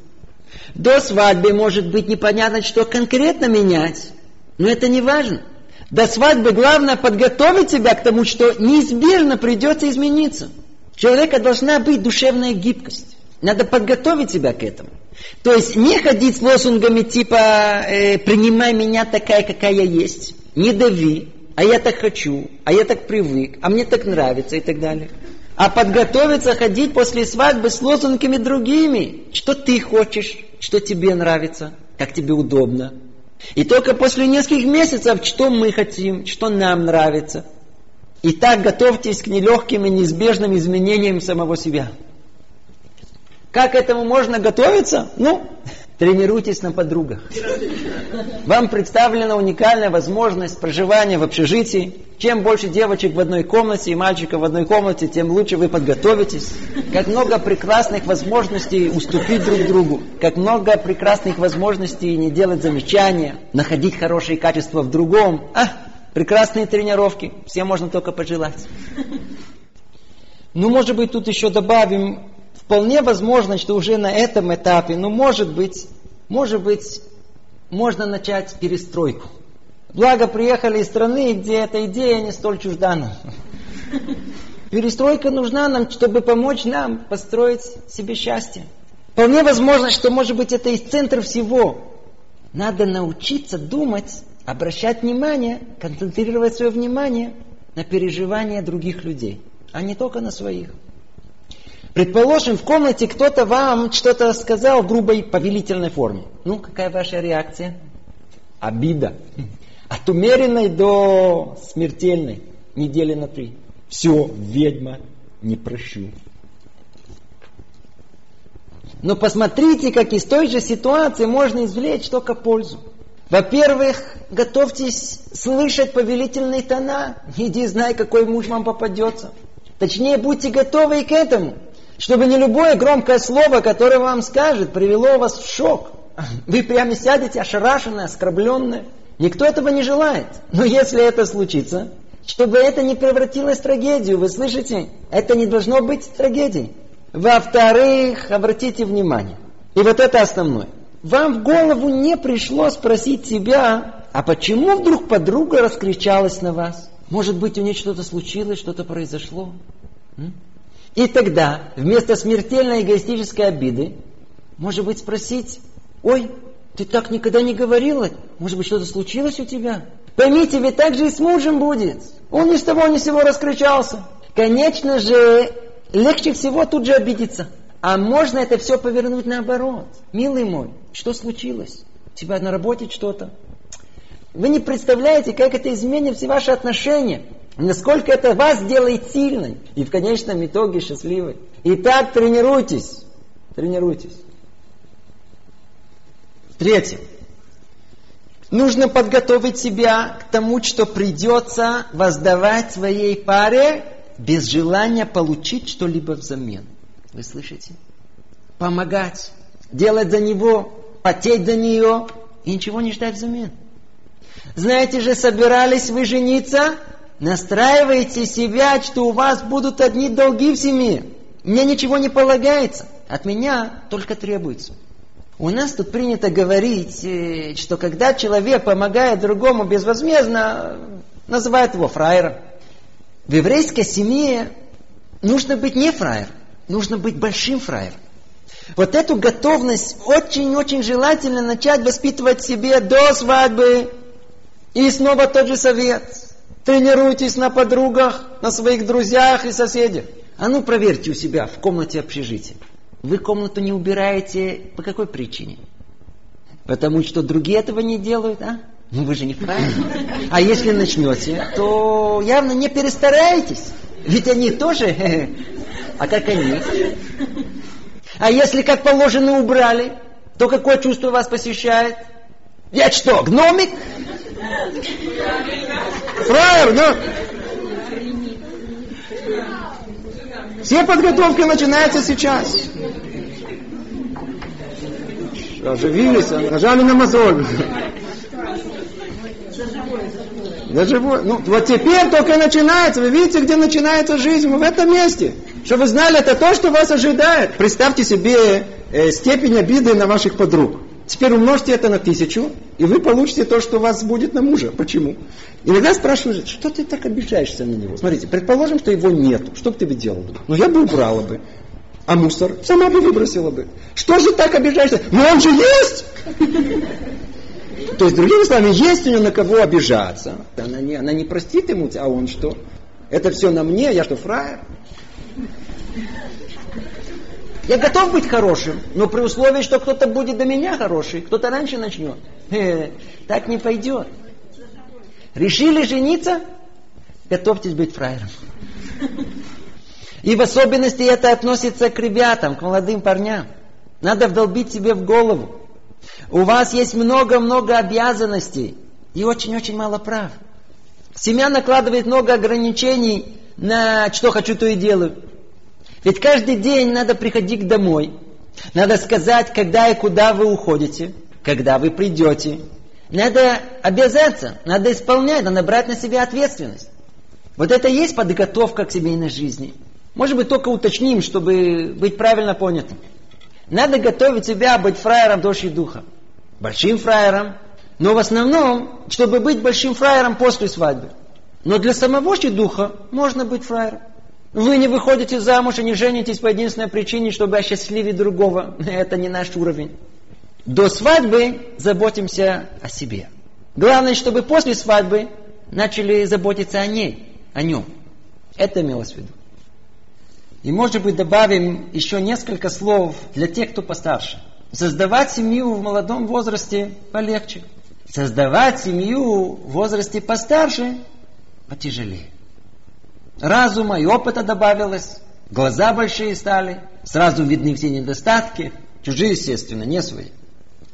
До свадьбы может быть непонятно, что конкретно менять, но это не важно. До свадьбы главное подготовить себя к тому, что неизбежно придется измениться. У человека должна быть душевная гибкость. Надо подготовить себя к этому. То есть не ходить с лозунгами типа э, «принимай меня такая, какая я есть», «не дави», «а я так хочу», «а я так привык», «а мне так нравится» и так далее а подготовиться ходить после свадьбы с лозунгами другими. Что ты хочешь, что тебе нравится, как тебе удобно. И только после нескольких месяцев, что мы хотим, что нам нравится. И так готовьтесь к нелегким и неизбежным изменениям самого себя. Как этому можно готовиться? Ну, тренируйтесь на подругах. Вам представлена уникальная возможность проживания в общежитии. Чем больше девочек в одной комнате и мальчиков в одной комнате, тем лучше вы подготовитесь. Как много прекрасных возможностей уступить друг другу. Как много прекрасных возможностей не делать замечания, находить хорошие качества в другом. А, прекрасные тренировки. Всем можно только пожелать. Ну, может быть, тут еще добавим, вполне возможно, что уже на этом этапе, ну, может быть, может быть, можно начать перестройку. Благо, приехали из страны, где эта идея не столь чужда нам. Перестройка нужна нам, чтобы помочь нам построить себе счастье. Вполне возможно, что, может быть, это из центра всего. Надо научиться думать, обращать внимание, концентрировать свое внимание на переживания других людей, а не только на своих. Предположим, в комнате кто-то вам что-то сказал в грубой повелительной форме. Ну, какая ваша реакция? Обида. От умеренной до смертельной. Недели на три. Все, ведьма, не прощу. Но посмотрите, как из той же ситуации можно извлечь только пользу. Во-первых, готовьтесь слышать повелительные тона. Иди, знай, какой муж вам попадется. Точнее, будьте готовы и к этому. Чтобы не любое громкое слово, которое вам скажет, привело вас в шок. Вы прямо сядете ошарашенные, оскорбленные. Никто этого не желает. Но если это случится, чтобы это не превратилось в трагедию, вы слышите? Это не должно быть трагедией. Во-вторых, обратите внимание. И вот это основное. Вам в голову не пришло спросить себя, а почему вдруг подруга раскричалась на вас? Может быть, у нее что-то случилось, что-то произошло? И тогда, вместо смертельной эгоистической обиды, может быть, спросить, ой, ты так никогда не говорила, может быть, что-то случилось у тебя? Поймите, ведь так же и с мужем будет. Он ни с того ни с сего раскричался. Конечно же, легче всего тут же обидеться. А можно это все повернуть наоборот. Милый мой, что случилось? У тебя на работе что-то? Вы не представляете, как это изменит все ваши отношения. Насколько это вас делает сильной. И в конечном итоге счастливой. Итак, тренируйтесь. Тренируйтесь. Третье. Нужно подготовить себя к тому, что придется воздавать своей паре без желания получить что-либо взамен. Вы слышите? Помогать, делать за него, потеть за нее и ничего не ждать взамен. Знаете же, собирались вы жениться, настраивайте себя, что у вас будут одни долги в семье. Мне ничего не полагается, от меня только требуется. У нас тут принято говорить, э, что когда человек помогает другому безвозмездно, называют его фраером. В еврейской семье нужно быть не фраер, нужно быть большим фраером. Вот эту готовность очень-очень желательно начать воспитывать себе до свадьбы. И снова тот же совет. Тренируйтесь на подругах, на своих друзьях и соседях. А ну проверьте у себя в комнате общежития. Вы комнату не убираете по какой причине? Потому что другие этого не делают, а? Ну вы же не правильно. А если начнете, то явно не перестараетесь. Ведь они тоже, а как они? А если как положено убрали, то какое чувство вас посещает? Я что, гномик? Фраер, ну? Все подготовки начинаются сейчас. Оживились, нажали на мозоль. За живой. Ну, вот теперь только начинается. Вы видите, где начинается жизнь? В этом месте. Что вы знали, это то, что вас ожидает. Представьте себе э, степень обиды на ваших подруг. Теперь умножьте это на тысячу, и вы получите то, что у вас будет на мужа. Почему? Иногда спрашивают, что ты так обижаешься на него? Смотрите, предположим, что его нету. Что бы ты бы делал? Ну, я бы убрала бы. А мусор сама бы выбросила бы. Что же так обижаешься? Ну, он же есть! То есть, другими словами, есть у нее на кого обижаться. Она не, она не простит ему, а он что? Это все на мне, я что, фраер? Я готов быть хорошим, но при условии, что кто-то будет до меня хороший, кто-то раньше начнет. Э, так не пойдет. Решили жениться? Готовьтесь быть фраером. И в особенности это относится к ребятам, к молодым парням. Надо вдолбить себе в голову. У вас есть много-много обязанностей и очень-очень мало прав. Семья накладывает много ограничений на что хочу, то и делаю. Ведь каждый день надо приходить домой. Надо сказать, когда и куда вы уходите, когда вы придете. Надо обязаться, надо исполнять, надо брать на себя ответственность. Вот это и есть подготовка к семейной жизни. Может быть, только уточним, чтобы быть правильно понятым. Надо готовить себя быть фраером души духа. Большим фраером, но в основном, чтобы быть большим фраером после свадьбы. Но для самого духа можно быть фраером. Вы не выходите замуж и не женитесь по единственной причине, чтобы осчастливить другого. Это не наш уровень. До свадьбы заботимся о себе. Главное, чтобы после свадьбы начали заботиться о ней, о нем. Это имелось в виду. И, может быть, добавим еще несколько слов для тех, кто постарше. Создавать семью в молодом возрасте полегче. Создавать семью в возрасте постарше потяжелее. Разума и опыта добавилось, глаза большие стали, сразу видны все недостатки, чужие, естественно, не свои.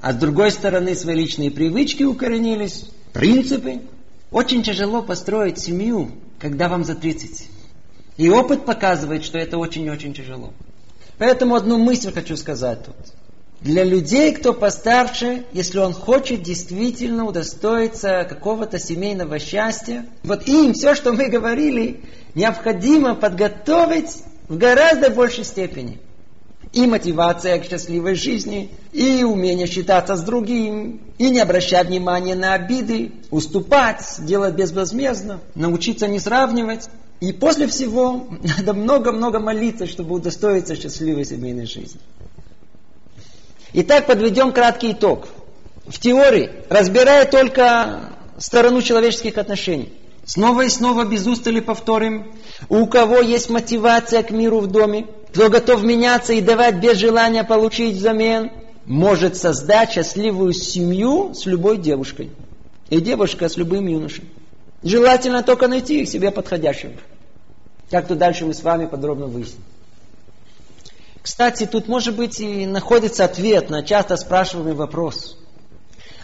А с другой стороны, свои личные привычки укоренились, принципы. Очень тяжело построить семью, когда вам за 30. И опыт показывает, что это очень-очень тяжело. Поэтому одну мысль хочу сказать тут. Для людей, кто постарше, если он хочет действительно удостоиться какого-то семейного счастья, вот им все, что мы говорили, необходимо подготовить в гораздо большей степени. И мотивация к счастливой жизни, и умение считаться с другим, и не обращать внимания на обиды, уступать, делать безвозмездно, научиться не сравнивать. И после всего надо много-много молиться, чтобы удостоиться счастливой семейной жизни. Итак, подведем краткий итог. В теории, разбирая только сторону человеческих отношений, снова и снова без устали повторим, у кого есть мотивация к миру в доме, кто готов меняться и давать без желания получить взамен, может создать счастливую семью с любой девушкой. И девушка с любым юношей. Желательно только найти их себе подходящего. Как-то дальше мы с вами подробно выясним. Кстати, тут может быть и находится ответ на часто спрашиваемый вопрос.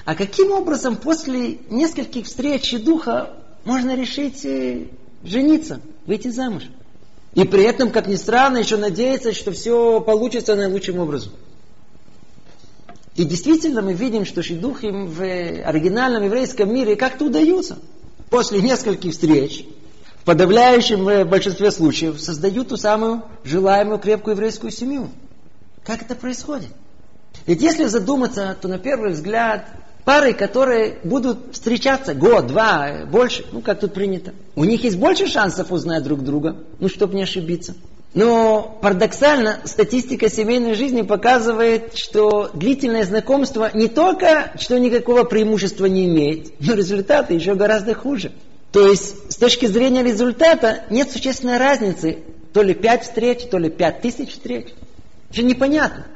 А каким образом после нескольких встреч и духа можно решить жениться, выйти замуж? И при этом, как ни странно, еще надеяться, что все получится наилучшим образом. И действительно мы видим, что шидухи в оригинальном еврейском мире как-то удаются. После нескольких встреч подавляющем э, большинстве случаев создают ту самую желаемую крепкую еврейскую семью. Как это происходит? Ведь если задуматься, то на первый взгляд пары, которые будут встречаться год, два, больше, ну как тут принято, у них есть больше шансов узнать друг друга, ну чтобы не ошибиться. Но парадоксально статистика семейной жизни показывает, что длительное знакомство не только что никакого преимущества не имеет, но результаты еще гораздо хуже. То есть с точки зрения результата нет существенной разницы, то ли пять встреч, то ли пять тысяч встреч. Это непонятно.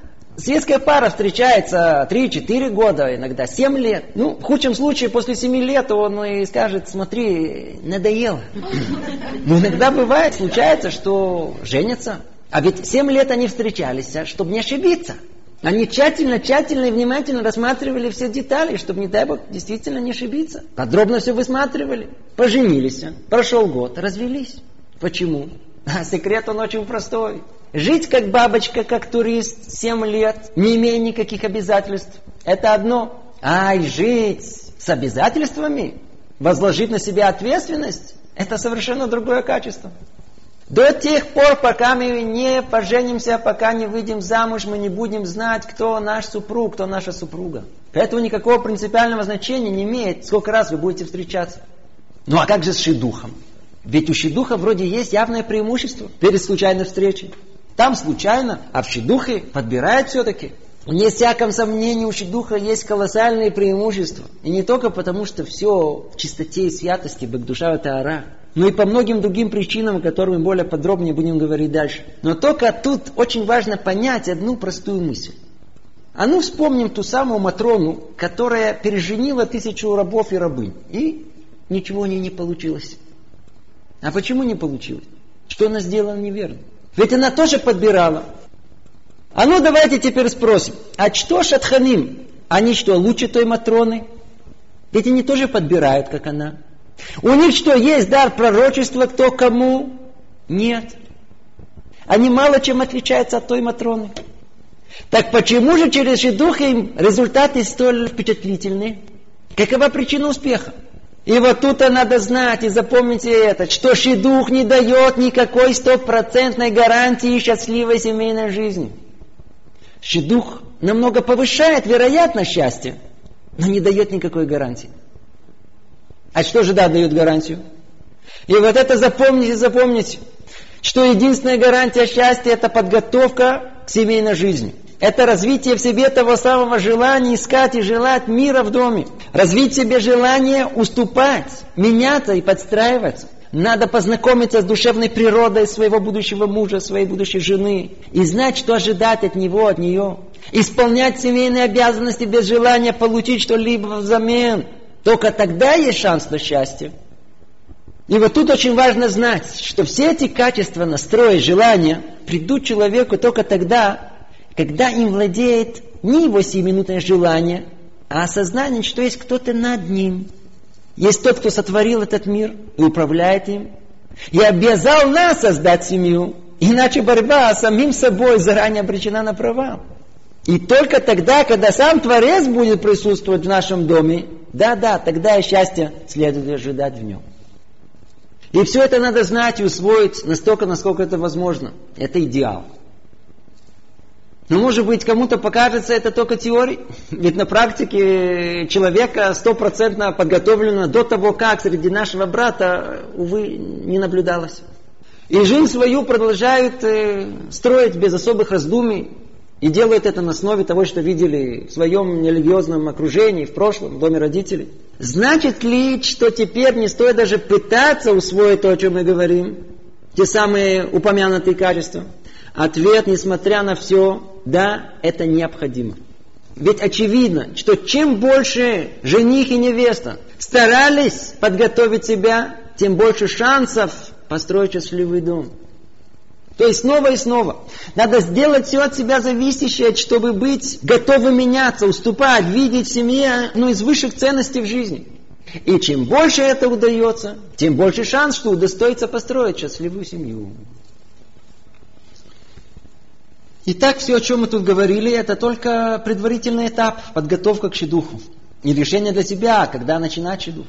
Светская пара встречается 3-4 года, иногда 7 лет. Ну, в худшем случае, после 7 лет он и скажет, смотри, надоело. Но иногда бывает, случается, что женятся. А ведь 7 лет они встречались, а чтобы не ошибиться. Они тщательно, тщательно и внимательно рассматривали все детали, чтобы, не дай Бог, действительно не ошибиться. Подробно все высматривали. Поженились. Прошел год, развелись. Почему? А секрет он очень простой. Жить как бабочка, как турист, 7 лет, не имея никаких обязательств, это одно. Ай, жить с обязательствами, возложить на себя ответственность, это совершенно другое качество. До тех пор, пока мы не поженимся, пока не выйдем замуж, мы не будем знать, кто наш супруг, кто наша супруга. Поэтому никакого принципиального значения не имеет, сколько раз вы будете встречаться. Ну а как же с шидухом? Ведь у шидуха вроде есть явное преимущество перед случайной встречей. Там случайно, а в шидухе все-таки. Не всяком сомнении, у шидуха есть колоссальные преимущества. И не только потому, что все в чистоте и святости, душа это ара но и по многим другим причинам, о которых мы более подробнее будем говорить дальше. Но только тут очень важно понять одну простую мысль. А ну вспомним ту самую Матрону, которая переженила тысячу рабов и рабынь. И ничего у нее не получилось. А почему не получилось? Что она сделала неверно? Ведь она тоже подбирала. А ну давайте теперь спросим, а что Шатханим? Они что, лучше той Матроны? Ведь они тоже подбирают, как она. У них что, есть дар пророчества, кто кому? Нет. Они мало чем отличаются от той Матроны. Так почему же через Шедуха им результаты столь впечатлительные? Какова причина успеха? И вот тут надо знать и запомните это, что шидух не дает никакой стопроцентной гарантии счастливой семейной жизни. Шидух намного повышает вероятность счастья, но не дает никакой гарантии. А что же да дает гарантию? И вот это запомните, запомните, что единственная гарантия счастья это подготовка к семейной жизни. Это развитие в себе того самого желания искать и желать мира в доме. Развить в себе желание уступать, меняться и подстраиваться. Надо познакомиться с душевной природой своего будущего мужа, своей будущей жены. И знать, что ожидать от него, от нее. Исполнять семейные обязанности без желания получить что-либо взамен. Только тогда есть шанс на счастье. И вот тут очень важно знать, что все эти качества настроя, желания придут человеку только тогда, когда им владеет не его сиюминутное желание, а осознание, что есть кто-то над ним. Есть тот, кто сотворил этот мир и управляет им. И обязал нас создать семью. Иначе борьба с самим собой заранее обречена на провал. И только тогда, когда сам Творец будет присутствовать в нашем доме, да-да, тогда и счастье следует ожидать в нем. И все это надо знать и усвоить настолько, насколько это возможно. Это идеал. Но может быть кому-то покажется это только теорией. Ведь на практике человека стопроцентно подготовлено до того, как среди нашего брата, увы, не наблюдалось. И жизнь свою продолжают э, строить без особых раздумий. И делают это на основе того, что видели в своем нерелигиозном окружении, в прошлом, в доме родителей. Значит ли, что теперь не стоит даже пытаться усвоить то, о чем мы говорим? Те самые упомянутые качества. Ответ, несмотря на все, да, это необходимо. Ведь очевидно, что чем больше жених и невеста старались подготовить себя, тем больше шансов построить счастливый дом. То есть снова и снова. Надо сделать все от себя зависящее, чтобы быть готовым меняться, уступать, видеть в семье одну из высших ценностей в жизни. И чем больше это удается, тем больше шанс, что удостоится построить счастливую семью. Итак, все, о чем мы тут говорили, это только предварительный этап, подготовка к шедуху. И решение для себя, когда начинать шедух.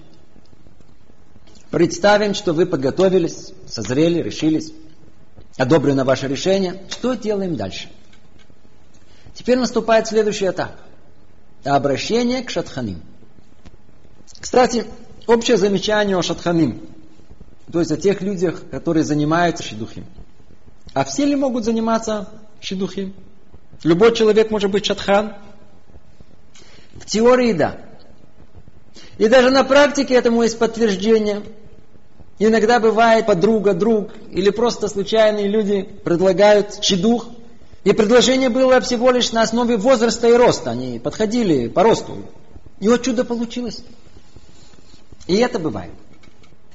Представим, что вы подготовились, созрели, решились одобрено ваше решение, что делаем дальше? Теперь наступает следующий этап. Обращение к шатханим. Кстати, общее замечание о шатханим, то есть о тех людях, которые занимаются шидухим. А все ли могут заниматься шидухим? Любой человек может быть шатхан? В теории да. И даже на практике этому есть подтверждение – Иногда бывает подруга, друг или просто случайные люди предлагают чедух. И предложение было всего лишь на основе возраста и роста. Они подходили по росту. И вот чудо получилось. И это бывает.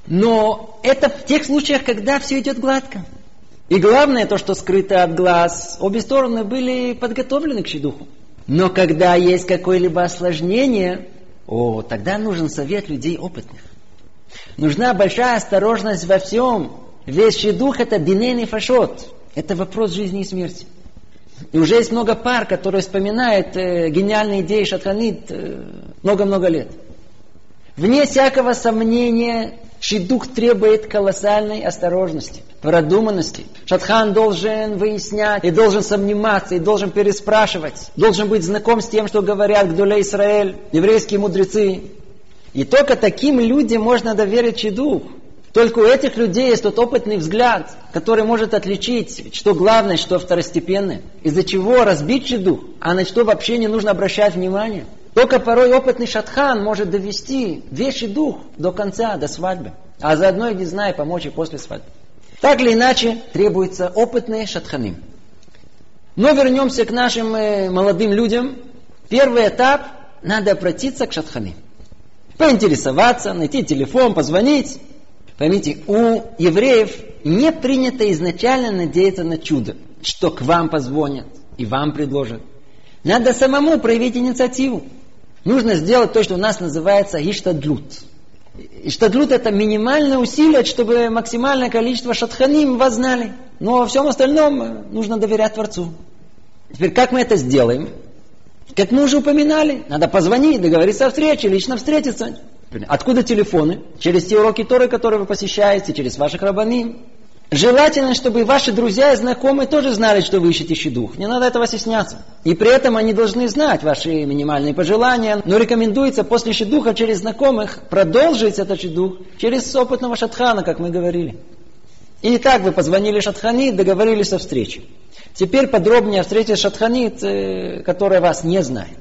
Но это в тех случаях, когда все идет гладко. И главное то, что скрыто от глаз. Обе стороны были подготовлены к щедуху. Но когда есть какое-либо осложнение, о, тогда нужен совет людей опытных. Нужна большая осторожность во всем. Вещий дух это бинейный фашот. Это вопрос жизни и смерти. И уже есть много пар, которые вспоминают э, гениальные идеи Шатханит э, много-много лет. Вне всякого сомнения, шидух требует колоссальной осторожности, продуманности. Шатхан должен выяснять, и должен сомневаться, и должен переспрашивать, должен быть знаком с тем, что говорят Гдулей Израиль, еврейские мудрецы, и только таким людям можно доверить чеду. Только у этих людей есть тот опытный взгляд, который может отличить, что главное, что второстепенное. Из-за чего разбить чеду, а на что вообще не нужно обращать внимание. Только порой опытный шатхан может довести вещи дух до конца, до свадьбы. А заодно, не знаю, помочь и после свадьбы. Так или иначе, требуются опытные шатханы. Но вернемся к нашим э, молодым людям. Первый этап – надо обратиться к шатхане поинтересоваться, найти телефон, позвонить. Поймите, у евреев не принято изначально надеяться на чудо, что к вам позвонят и вам предложат. Надо самому проявить инициативу. Нужно сделать то, что у нас называется иштадлут. Иштадлут это минимальное усилие, чтобы максимальное количество шатханим вас знали. Но во всем остальном нужно доверять Творцу. Теперь как мы это сделаем? Как мы уже упоминали, надо позвонить, договориться о встрече, лично встретиться. Откуда телефоны? Через те уроки Торы, которые вы посещаете, через ваших рабаним. Желательно, чтобы ваши друзья и знакомые тоже знали, что вы ищете щедух. Не надо этого стесняться. И при этом они должны знать ваши минимальные пожелания. Но рекомендуется после щедуха через знакомых продолжить этот щедух через опытного шатхана, как мы говорили. И так вы позвонили Шатхани, договорились о встрече. Теперь подробнее о встрече Шатханит, э, которая вас не знает.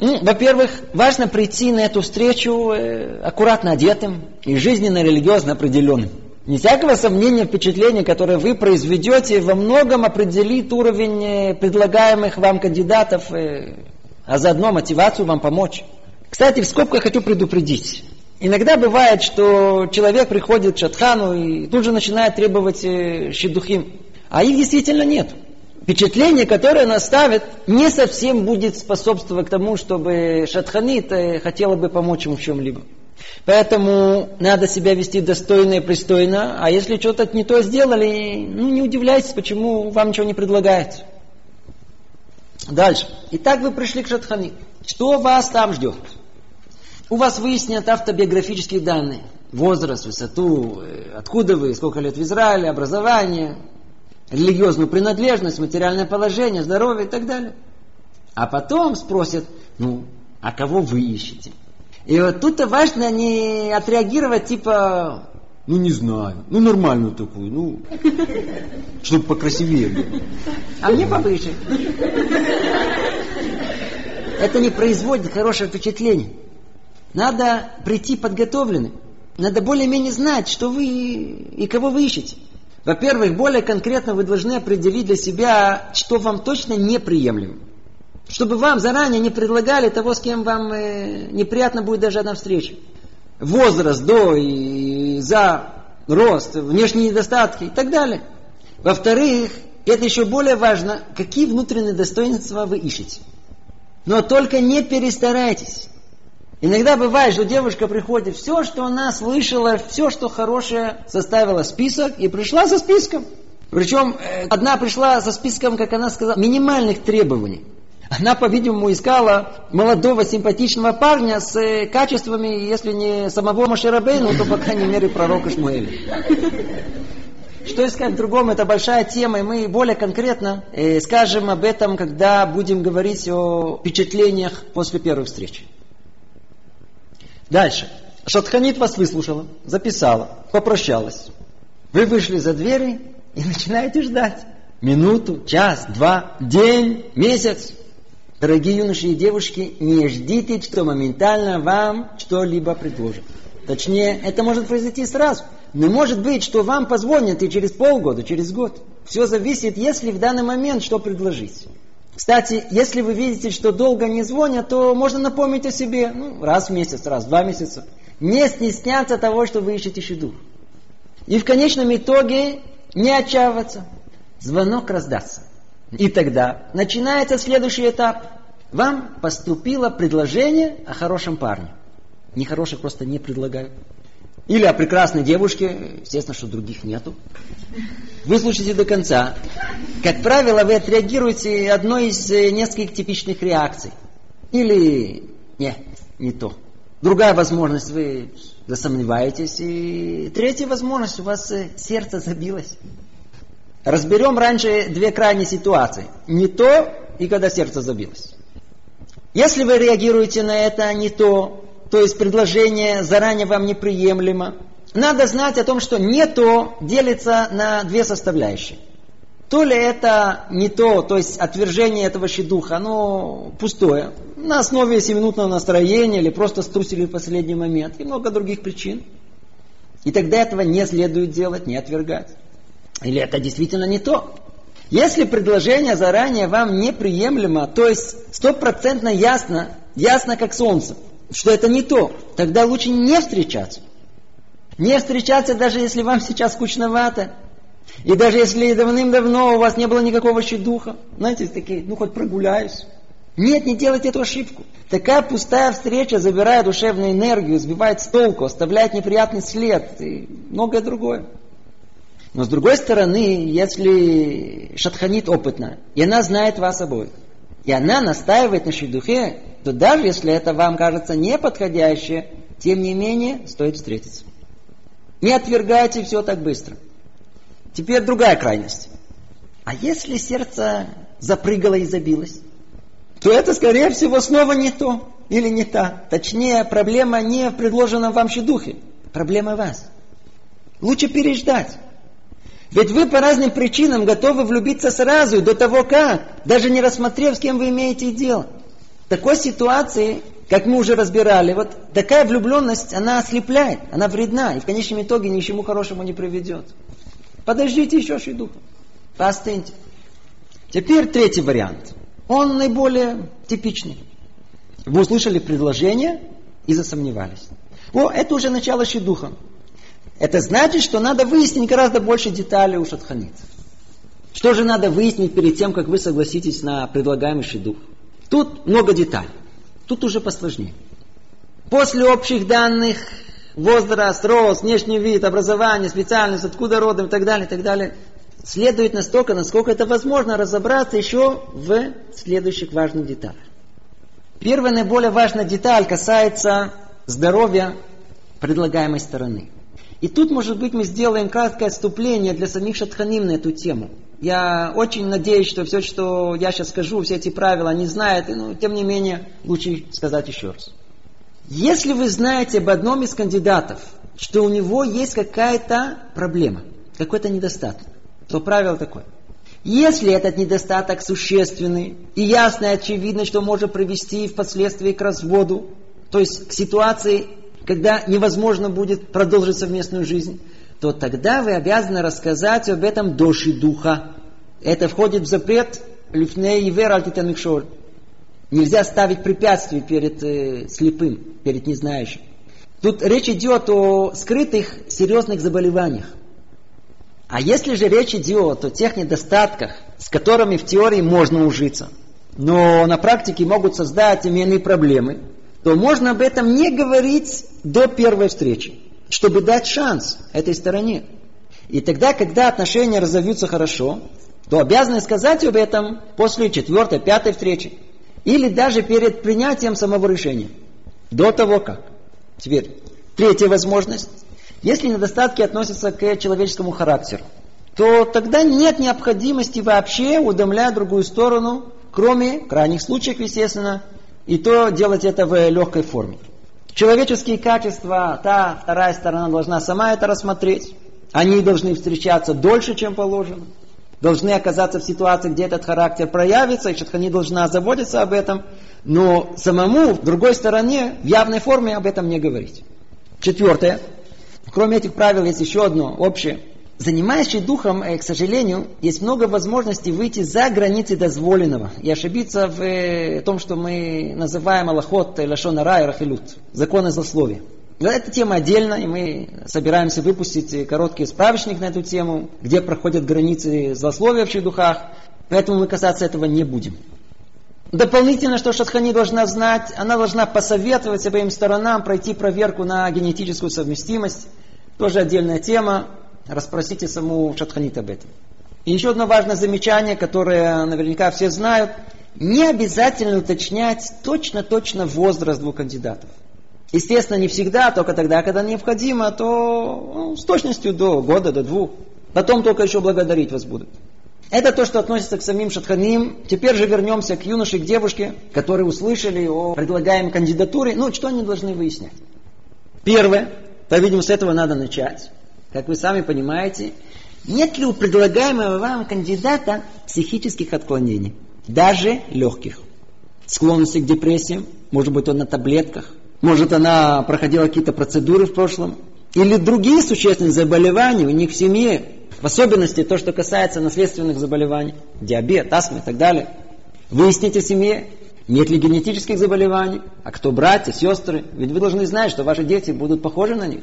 Ну, во-первых, важно прийти на эту встречу э, аккуратно одетым и жизненно-религиозно определенным. Не всякого сомнения, впечатление, которое вы произведете, во многом определит уровень э, предлагаемых вам кандидатов, а заодно мотивацию вам помочь. Кстати, в скобках хочу предупредить. Иногда бывает, что человек приходит к шатхану и тут же начинает требовать э, щедухим. А их действительно нет. Впечатление, которое он оставит, не совсем будет способствовать тому, чтобы шатханит э, хотела бы помочь ему в чем-либо. Поэтому надо себя вести достойно и пристойно, а если что-то не то сделали, ну не удивляйтесь, почему вам ничего не предлагают. Дальше. Итак, вы пришли к Шатхани. Что вас там ждет? У вас выяснят автобиографические данные. Возраст, высоту, э, откуда вы, сколько лет в Израиле, образование, религиозную принадлежность, материальное положение, здоровье и так далее. А потом спросят, ну, а кого вы ищете? И вот тут-то важно не отреагировать типа, ну не знаю, ну нормальную такую, ну, чтобы покрасивее было. А мне повыше. Это не производит хорошее впечатление. Надо прийти подготовленным. Надо более-менее знать, что вы и кого вы ищете. Во-первых, более конкретно вы должны определить для себя, что вам точно неприемлемо. Чтобы вам заранее не предлагали того, с кем вам э, неприятно будет даже одна встреча. Возраст, до и за, рост, внешние недостатки и так далее. Во-вторых, это еще более важно, какие внутренние достоинства вы ищете. Но только не перестарайтесь. Иногда бывает, что девушка приходит, все, что она слышала, все, что хорошее, составила список и пришла со списком. Причем э, одна пришла со списком, как она сказала, минимальных требований. Она, по-видимому, искала молодого, симпатичного парня с э, качествами, если не самого Маширабейну, то, по крайней мере, пророка Шмуэля. Что искать в другом, это большая тема, и мы более конкретно э, скажем об этом, когда будем говорить о впечатлениях после первой встречи. Дальше. Шатханит вас выслушала, записала, попрощалась. Вы вышли за двери и начинаете ждать. Минуту, час, два, день, месяц. Дорогие юноши и девушки, не ждите, что моментально вам что-либо предложат. Точнее, это может произойти сразу. Но может быть, что вам позвонят и через полгода, через год. Все зависит, если в данный момент что предложить. Кстати, если вы видите, что долго не звонят, то можно напомнить о себе ну, раз в месяц, раз в два месяца. Не стесняться того, что вы ищете щеду. И в конечном итоге не отчаиваться. Звонок раздастся. И тогда начинается следующий этап. Вам поступило предложение о хорошем парне. Нехороших просто не предлагают. Или о прекрасной девушке, естественно, что других нету. Выслушайте до конца. Как правило, вы отреагируете одной из э, нескольких типичных реакций. Или нет, не то. Другая возможность, вы засомневаетесь. И третья возможность, у вас э, сердце забилось. Разберем раньше две крайние ситуации. Не то и когда сердце забилось. Если вы реагируете на это не то, то есть предложение заранее вам неприемлемо, надо знать о том, что не то делится на две составляющие. То ли это не то, то есть отвержение этого щедуха, оно пустое, на основе семинутного настроения или просто струсили в последний момент, и много других причин. И тогда этого не следует делать, не отвергать. Или это действительно не то. Если предложение заранее вам неприемлемо, то есть стопроцентно ясно, ясно как солнце, что это не то, тогда лучше не встречаться. Не встречаться, даже если вам сейчас скучновато. И даже если давным-давно у вас не было никакого щедуха. Знаете, такие, ну хоть прогуляюсь. Нет, не делайте эту ошибку. Такая пустая встреча забирает душевную энергию, сбивает с толку, оставляет неприятный след и многое другое. Но с другой стороны, если Шатханит опытна, и она знает вас обоих, и она настаивает на шедухе, то даже если это вам кажется неподходящее, Тем не менее, стоит встретиться. Не отвергайте все так быстро. Теперь другая крайность. А если сердце запрыгало и забилось, то это, скорее всего, снова не то или не та. Точнее, проблема не в предложенном вам щедухе. Проблема вас. Лучше переждать. Ведь вы по разным причинам готовы влюбиться сразу, до того как, даже не рассмотрев, с кем вы имеете дело. В такой ситуации, как мы уже разбирали, вот такая влюбленность, она ослепляет, она вредна, и в конечном итоге ни к чему хорошему не приведет. Подождите еще шедуха. Поостыньте. Теперь третий вариант. Он наиболее типичный. Вы услышали предложение и засомневались. О, это уже начало шедуха. Это значит, что надо выяснить гораздо больше деталей у шатханитов. Что же надо выяснить перед тем, как вы согласитесь на предлагаемый шедух? Тут много деталей. Тут уже посложнее. После общих данных, возраст, рост, внешний вид, образование, специальность, откуда родом и так далее, и так далее, следует настолько, насколько это возможно, разобраться еще в следующих важных деталях. Первая наиболее важная деталь касается здоровья предлагаемой стороны. И тут, может быть, мы сделаем краткое отступление для самих шатханим на эту тему. Я очень надеюсь, что все, что я сейчас скажу, все эти правила, они знают, но ну, тем не менее, лучше сказать еще раз. Если вы знаете об одном из кандидатов, что у него есть какая-то проблема, какой-то недостаток, то правило такое. Если этот недостаток существенный и ясно и очевидно, что может привести впоследствии к разводу, то есть к ситуации, когда невозможно будет продолжить совместную жизнь, то тогда вы обязаны рассказать об этом доши духа. Это входит в запрет лифней и вер альтитамикшор. Нельзя ставить препятствия перед э, слепым, перед незнающим. Тут речь идет о скрытых серьезных заболеваниях. А если же речь идет о тех недостатках, с которыми в теории можно ужиться, но на практике могут создать именные проблемы, то можно об этом не говорить до первой встречи, чтобы дать шанс этой стороне. И тогда, когда отношения разовьются хорошо, то обязаны сказать об этом после четвертой, пятой встречи. Или даже перед принятием самого решения. До того как. Теперь, третья возможность. Если недостатки относятся к человеческому характеру, то тогда нет необходимости вообще удомлять другую сторону, кроме крайних случаев, естественно, и то делать это в легкой форме. Человеческие качества, та вторая сторона должна сама это рассмотреть. Они должны встречаться дольше, чем положено. Должны оказаться в ситуации, где этот характер проявится, и Шатхани должна заботиться об этом, но самому, в другой стороне, в явной форме об этом не говорить. Четвертое. Кроме этих правил есть еще одно общее. Занимающий духом, э, к сожалению, есть много возможностей выйти за границы дозволенного и ошибиться в э, том, что мы называем Аллахот, Лашона Рай, Рахилут, законы злословия. Это тема отдельно, и мы собираемся выпустить короткий справочник на эту тему, где проходят границы злословия в духах, поэтому мы касаться этого не будем. Дополнительно, что Шатхани должна знать, она должна посоветовать обеим сторонам пройти проверку на генетическую совместимость. Тоже отдельная тема. Расспросите саму Шатханит об этом. И еще одно важное замечание, которое наверняка все знают. Не обязательно уточнять точно-точно возраст двух кандидатов. Естественно, не всегда, только тогда, когда необходимо, то ну, с точностью до года, до двух. Потом только еще благодарить вас будут. Это то, что относится к самим шатханим. Теперь же вернемся к юноше, к девушке, которые услышали о предлагаемой кандидатуре. Ну, что они должны выяснять? Первое, по-видимому, с этого надо начать. Как вы сами понимаете, нет ли у предлагаемого вам кандидата психических отклонений, даже легких? Склонности к депрессиям, может быть, он на таблетках, может, она проходила какие-то процедуры в прошлом, или другие существенные заболевания у них в семье, в особенности то, что касается наследственных заболеваний, диабет, астма и так далее. Выясните в семье, нет ли генетических заболеваний, а кто братья, сестры. Ведь вы должны знать, что ваши дети будут похожи на них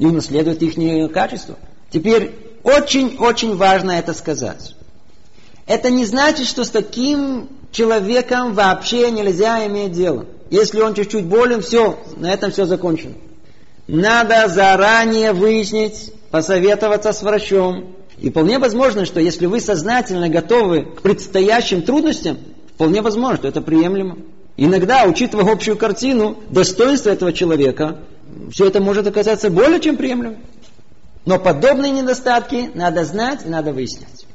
и унаследуют их качества. Теперь очень-очень важно это сказать. Это не значит, что с таким человеком вообще нельзя иметь дело. Если он чуть-чуть болен, все, на этом все закончено. Надо заранее выяснить, посоветоваться с врачом. И вполне возможно, что если вы сознательно готовы к предстоящим трудностям, вполне возможно, что это приемлемо. Иногда, учитывая общую картину, достоинство этого человека все это может оказаться более чем приемлемым. Но подобные недостатки надо знать и надо выяснять.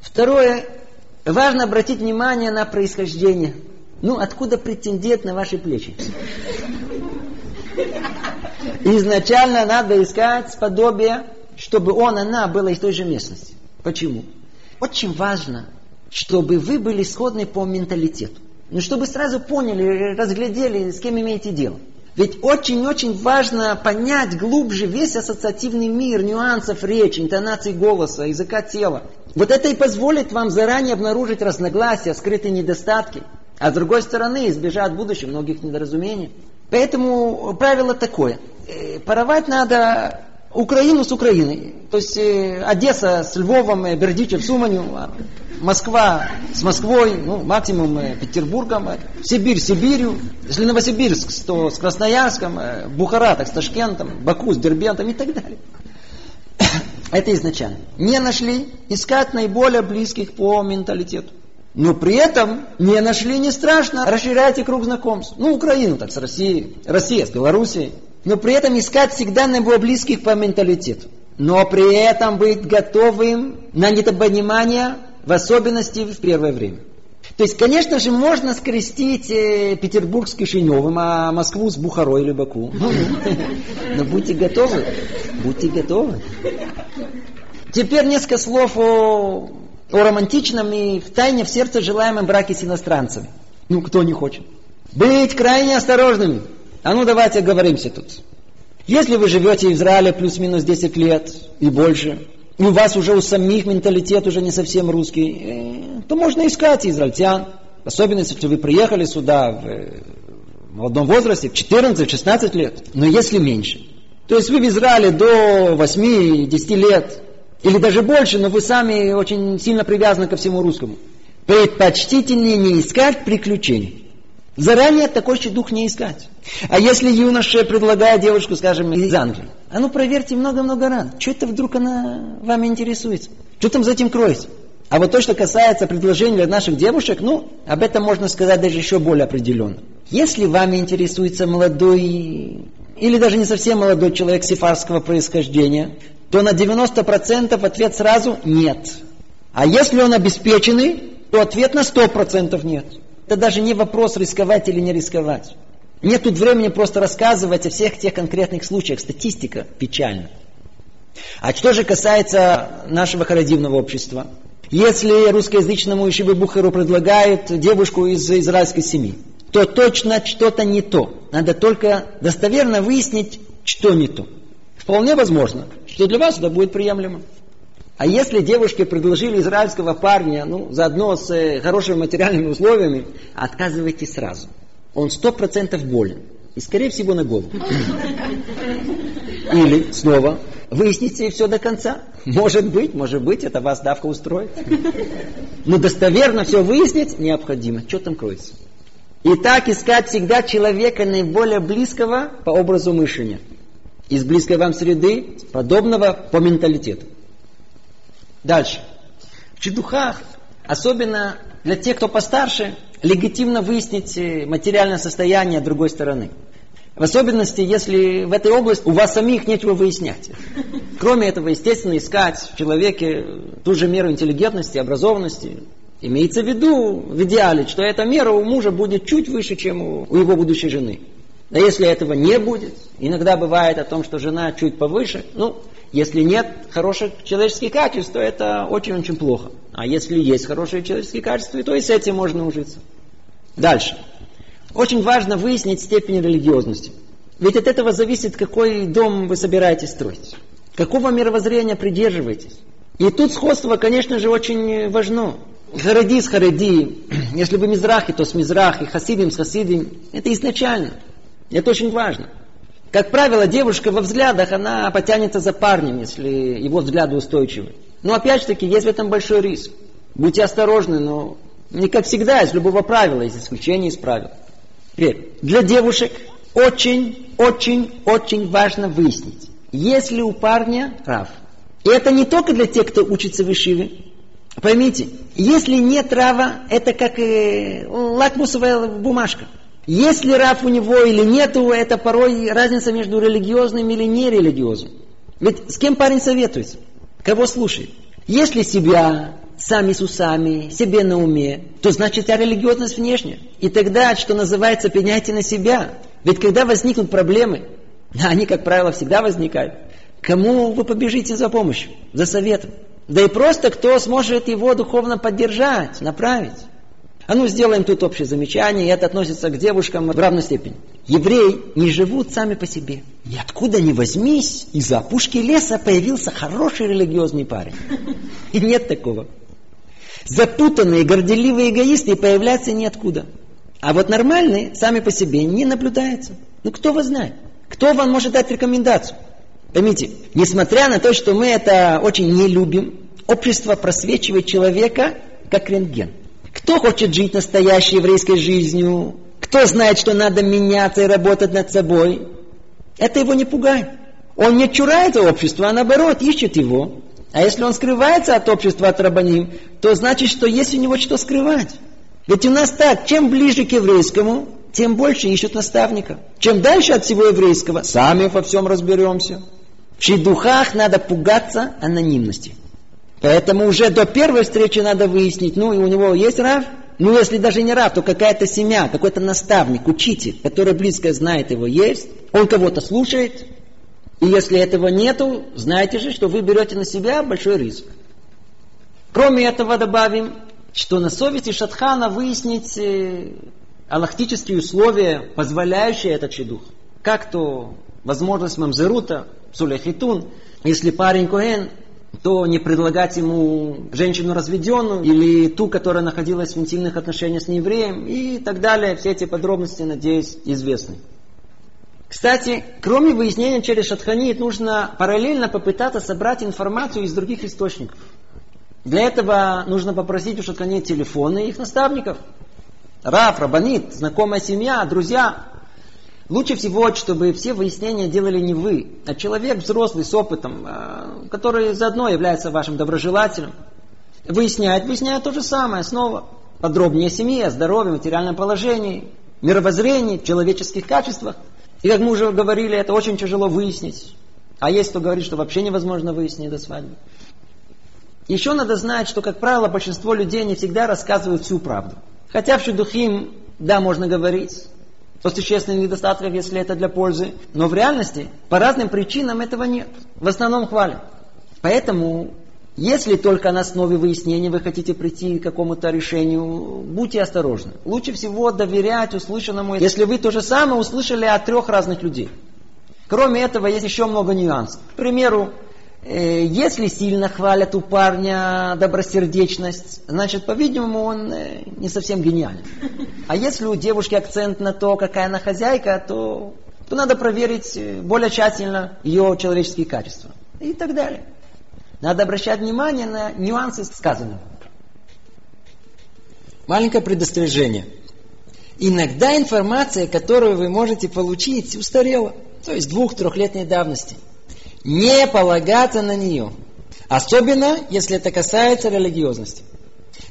Второе. Важно обратить внимание на происхождение. Ну, откуда претендент на ваши плечи? Изначально надо искать подобие, чтобы он, она была из той же местности. Почему? Очень важно, чтобы вы были сходны по менталитету. Ну, чтобы сразу поняли, разглядели, с кем имеете дело. Ведь очень-очень важно понять глубже весь ассоциативный мир, нюансов речи, интонации голоса, языка тела. Вот это и позволит вам заранее обнаружить разногласия, скрытые недостатки, а с другой стороны избежать в будущем многих недоразумений. Поэтому правило такое. Э, Поровать надо Украину с Украиной. То есть э, Одесса с Львовом, э, Бердичев с Уманью, а Москва с Москвой, ну, максимум э, Петербургом, э, Сибирь с Сибирью, если Новосибирск, то с Красноярском, э, Бухара так с Ташкентом, Баку с Дербентом и так далее. Это изначально. Не нашли, искать наиболее близких по менталитету. Но при этом не нашли, не страшно, расширяйте круг знакомств. Ну, Украину так с Россией, Россия с Белоруссией. Но при этом искать всегда наиболее близких по менталитету. Но при этом быть готовым на недопонимание, в особенности в первое время. То есть, конечно же, можно скрестить э, Петербург с Кишиневым, а Москву с Бухарой или Баку. Ну, ну. Но будьте готовы. Будьте готовы. Теперь несколько слов о, о романтичном и в тайне в сердце желаемом браке с иностранцами. Ну, кто не хочет. Быть крайне осторожными. А ну давайте оговоримся тут. Если вы живете в Израиле плюс-минус 10 лет и больше, и у вас уже у самих менталитет уже не совсем русский, э, то можно искать израильтян. Особенно, если вы приехали сюда в молодом возрасте, в 14-16 лет, но если меньше. То есть вы в Израиле до 8-10 лет, или даже больше, но вы сами очень сильно привязаны ко всему русскому. Предпочтительнее не искать приключений. Заранее такой дух не искать. А если юноша предлагает девушку, скажем, из Англии, а ну проверьте много-много раз, что это вдруг она вами интересуется? Что там за этим кроется? А вот то, что касается предложений для наших девушек, ну, об этом можно сказать даже еще более определенно. Если вами интересуется молодой, или даже не совсем молодой человек сефарского происхождения, то на 90% ответ сразу нет. А если он обеспеченный, то ответ на 100% нет. Это даже не вопрос рисковать или не рисковать. Нет тут времени просто рассказывать о всех тех конкретных случаях. Статистика печальна. А что же касается нашего харидимного общества? Если русскоязычному Ишибе Бухару предлагают девушку из израильской семьи, то точно что-то не то. Надо только достоверно выяснить, что не то. Вполне возможно, что для вас это будет приемлемо. А если девушке предложили израильского парня, ну, заодно с э, хорошими материальными условиями, отказывайте сразу. Он сто процентов болен. И, скорее всего, на голову. Или, снова, выясните все до конца. Может быть, может быть, это вас давка устроит. Но достоверно все выяснить необходимо. Что там кроется? Итак, искать всегда человека наиболее близкого по образу мышления. Из близкой вам среды, подобного по менталитету. Дальше. В чедухах, особенно для тех, кто постарше, легитимно выяснить э, материальное состояние другой стороны. В особенности, если в этой области у вас самих нечего выяснять. Кроме этого, естественно, искать в человеке ту же меру интеллигентности, образованности. Имеется в виду, в идеале, что эта мера у мужа будет чуть выше, чем у его будущей жены. А если этого не будет, иногда бывает о том, что жена чуть повыше, ну, если нет хороших человеческих качеств, то это очень-очень плохо. А если есть хорошие человеческие качества, то и с этим можно ужиться. Дальше. Очень важно выяснить степень религиозности. Ведь от этого зависит, какой дом вы собираетесь строить. Какого мировоззрения придерживаетесь. И тут сходство, конечно же, очень важно. Харади с харади, если вы мизрахи, то с мизрахи, хасидим с хасидим. Это изначально. Это очень важно. Как правило, девушка во взглядах, она потянется за парнем, если его взгляды устойчивы. Но опять же таки, есть в этом большой риск. Будьте осторожны, но не как всегда, из любого правила, из исключения из правил. Теперь, для девушек очень, очень, очень важно выяснить, есть ли у парня прав. И это не только для тех, кто учится в Ишиве. Поймите, если нет трава, это как э, лакмусовая бумажка. Есть ли Раф у него или нету, это порой разница между религиозным или нерелигиозным. Ведь с кем парень советуется? Кого слушает? Если себя сами с усами, себе на уме, то значит вся религиозность внешняя. И тогда, что называется, пеняйте на себя. Ведь когда возникнут проблемы, а они, как правило, всегда возникают, кому вы побежите за помощью, за советом? Да и просто кто сможет его духовно поддержать, направить. А ну сделаем тут общее замечание, и это относится к девушкам в равной степени. Евреи не живут сами по себе. И откуда ни возьмись, из-за опушки леса появился хороший религиозный парень. И нет такого. Запутанные, горделивые эгоисты появляются ниоткуда. А вот нормальные сами по себе не наблюдаются. Ну кто вас знает? Кто вам может дать рекомендацию? Поймите, несмотря на то, что мы это очень не любим, общество просвечивает человека как рентген. Кто хочет жить настоящей еврейской жизнью? Кто знает, что надо меняться и работать над собой? Это его не пугает. Он не чурается общества, а наоборот ищет его. А если он скрывается от общества, от рабаним, то значит, что есть у него что скрывать. Ведь у нас так, чем ближе к еврейскому, тем больше ищут наставника. Чем дальше от всего еврейского, сами во всем разберемся. В шейдухах надо пугаться анонимности. Поэтому уже до первой встречи надо выяснить, ну и у него есть рав, ну если даже не рав, то какая-то семья, какой-то наставник, учитель, который близко знает его, есть. Он кого-то слушает, и если этого нету, знаете же, что вы берете на себя большой риск. Кроме этого добавим, что на совести Шатхана выяснить э, аллахтические условия, позволяющие этот шедух. Как то возможность мамзерута, сулехитун, если парень Коэн, то не предлагать ему женщину разведенную или ту, которая находилась в интимных отношениях с неевреем и так далее. Все эти подробности, надеюсь, известны. Кстати, кроме выяснения через Шатханит, нужно параллельно попытаться собрать информацию из других источников. Для этого нужно попросить у Шатханит телефоны их наставников. Раф, Рабанит, знакомая семья, друзья. Лучше всего, чтобы все выяснения делали не вы, а человек взрослый с опытом, э, который заодно является вашим доброжелателем. Выясняет, выясняет то же самое снова. Подробнее о семье, о здоровье, материальном положении, мировоззрении, человеческих качествах – и как мы уже говорили, это очень тяжело выяснить. А есть кто говорит, что вообще невозможно выяснить до свадьбы. Еще надо знать, что, как правило, большинство людей не всегда рассказывают всю правду. Хотя в Шедухим, да, можно говорить о существенных недостатках, если это для пользы. Но в реальности по разным причинам этого нет. В основном хвалят. Поэтому если только на основе выяснения вы хотите прийти к какому-то решению, будьте осторожны. Лучше всего доверять услышанному, если вы то же самое услышали от трех разных людей. Кроме этого, есть еще много нюансов. К примеру, если сильно хвалят у парня добросердечность, значит, по-видимому, он э, не совсем гениален. А если у девушки акцент на то, какая она хозяйка, то, то надо проверить э, более тщательно ее человеческие качества. И так далее. Надо обращать внимание на нюансы сказанного. Маленькое предостережение. Иногда информация, которую вы можете получить, устарела. То есть двух-трехлетней давности. Не полагаться на нее. Особенно, если это касается религиозности.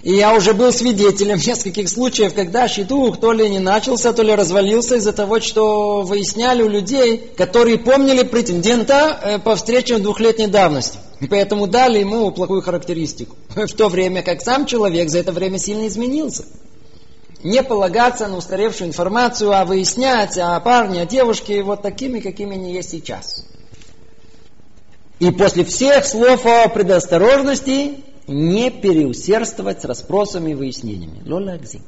И я уже был свидетелем нескольких случаев, когда щитух то ли не начался, то ли развалился из-за того, что выясняли у людей, которые помнили претендента э, по встречам двухлетней давности. И поэтому дали ему плохую характеристику. В то время как сам человек за это время сильно изменился. Не полагаться на устаревшую информацию, а выяснять о парне, о девушке вот такими, какими они есть сейчас. И после всех слов о предосторожности не переусердствовать с расспросами и выяснениями. Лолагзи.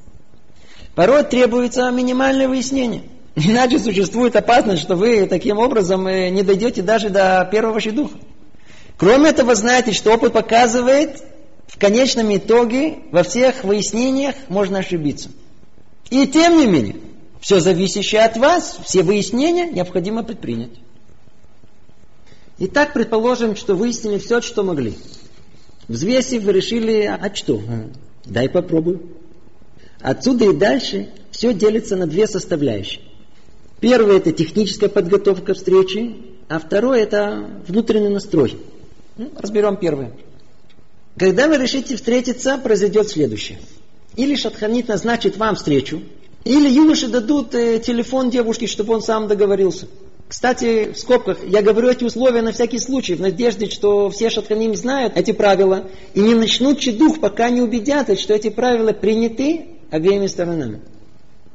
Порой требуется минимальное выяснение. Иначе существует опасность, что вы таким образом э, не дойдете даже до первого щедуха. Кроме этого, знаете, что опыт показывает, в конечном итоге во всех выяснениях можно ошибиться. И тем не менее, все зависящее от вас, все выяснения необходимо предпринять. Итак, предположим, что выяснили все, что могли. Взвесив, вы решили, а что? Дай попробую. Отсюда и дальше все делится на две составляющие. Первое это техническая подготовка встречи, а второе это внутренний настрой. Ну, разберем первое. Когда вы решите встретиться, произойдет следующее. Или Шатханит назначит вам встречу, Или юноши дадут э, телефон девушке, чтобы он сам договорился. Кстати, в скобках, я говорю эти условия на всякий случай, в надежде, что все шатханим знают эти правила и не начнут чедух, пока не убедятся, что эти правила приняты обеими сторонами.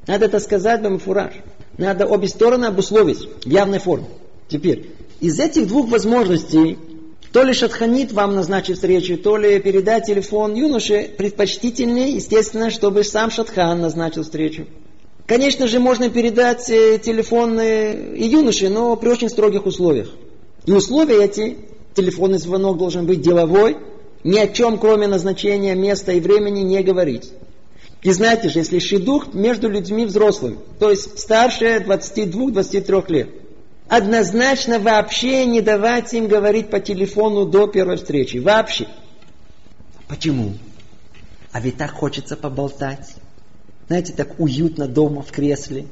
Надо это сказать вам фураж. Надо обе стороны обусловить в явной форме. Теперь, из этих двух возможностей, то ли шатханит вам назначит встречу, то ли передать телефон юноше, предпочтительнее, естественно, чтобы сам шатхан назначил встречу. Конечно же, можно передать э, телефон и юноше, но при очень строгих условиях. И условия эти, телефонный звонок должен быть деловой, ни о чем, кроме назначения места и времени, не говорить. И знаете же, если шидух между людьми взрослыми, то есть старше 22-23 лет, однозначно вообще не давать им говорить по телефону до первой встречи. Вообще. Почему? А ведь так хочется поболтать. Знаете, так уютно дома в кресле.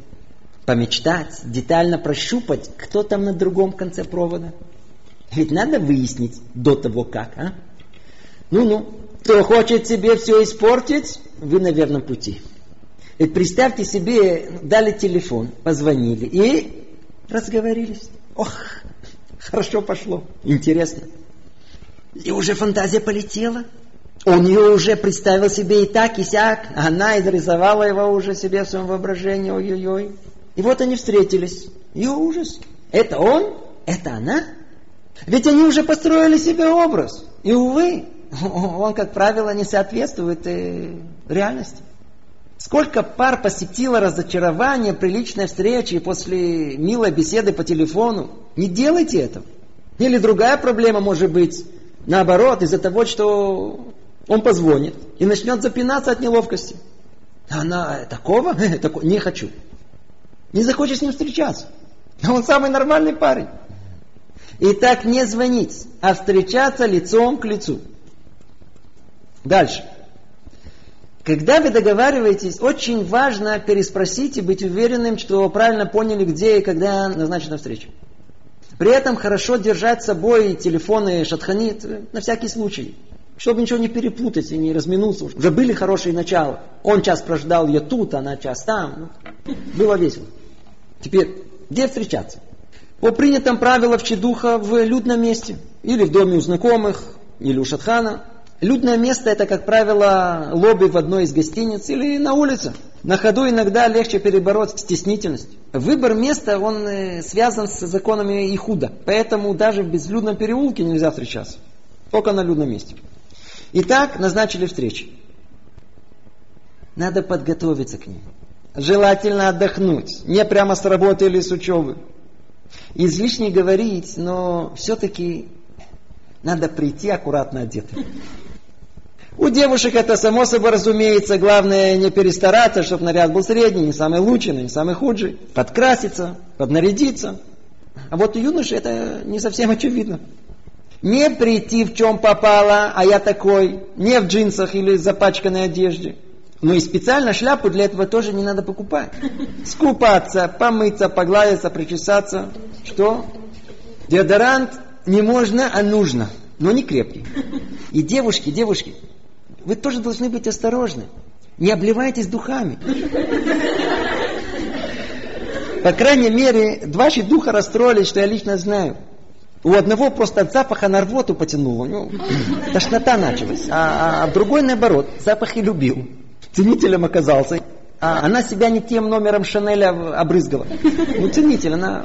Помечтать, детально прощупать, кто там на другом конце провода. Ведь надо выяснить до того как, а? Ну-ну, кто хочет себе все испортить, вы на верном пути. Ведь представьте себе, дали телефон, позвонили и разговорились. Ох, хорошо пошло, интересно. И уже фантазия полетела. Он ее уже представил себе и так, и сяк. Она изрисовала его уже себе в своем воображении. Ой-ой-ой. И вот они встретились. И ужас. Это он? Это она? Ведь они уже построили себе образ. И, увы, он, как правило, не соответствует э, реальности. Сколько пар посетило разочарование при личной встрече после милой беседы по телефону. Не делайте этого. Или другая проблема может быть, наоборот, из-за того, что он позвонит и начнет запинаться от неловкости. Она такого? Не хочу. Не захочет с ним встречаться. Он самый нормальный парень. И так не звонить, а встречаться лицом к лицу. Дальше. Когда вы договариваетесь, очень важно переспросить и быть уверенным, что правильно поняли, где и когда назначена встреча. При этом хорошо держать с собой телефоны шатханит на всякий случай, чтобы ничего не перепутать и не разминуться. Уже были хорошие начала. Он час прождал, я тут, она час там. Было весело. Теперь, где встречаться? По принятым правилам Чедуха в людном месте. Или в доме у знакомых, или у шатхана. Людное место это, как правило, лобби в одной из гостиниц или на улице. На ходу иногда легче перебороть стеснительность. Выбор места, он э, связан с законами Ихуда. Поэтому даже в безлюдном переулке нельзя встречаться. Только на людном месте. Итак, назначили встречи. Надо подготовиться к ним. Желательно отдохнуть. Не прямо с работы или с учебы. Излишне говорить, но все-таки надо прийти аккуратно одетым. У девушек это само собой разумеется. Главное не перестараться, чтобы наряд был средний, не самый лучший, не самый худший. Подкраситься, поднарядиться. А вот у юноши это не совсем очевидно. Не прийти в чем попало, а я такой, не в джинсах или запачканной одежде. Но и специально шляпу для этого тоже не надо покупать. Скупаться, помыться, погладиться, причесаться. Что? Деодорант не можно, а нужно. Но не крепкий. И девушки, девушки, вы тоже должны быть осторожны. Не обливайтесь духами. По крайней мере, два духа расстроились, что я лично знаю. У одного просто от запаха на рвоту потянуло. Ну, тошнота началась. А, а, а другой, наоборот, запах и любил. Ценителем оказался. А она себя не тем номером Шанеля обрызгала. Ну, ценитель, она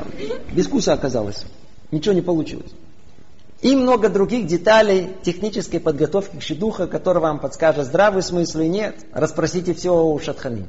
без вкуса оказалась. Ничего не получилось. И много других деталей технической подготовки к шедуха, которые вам подскажет здравый смысл и нет. Расспросите все у Шатхани.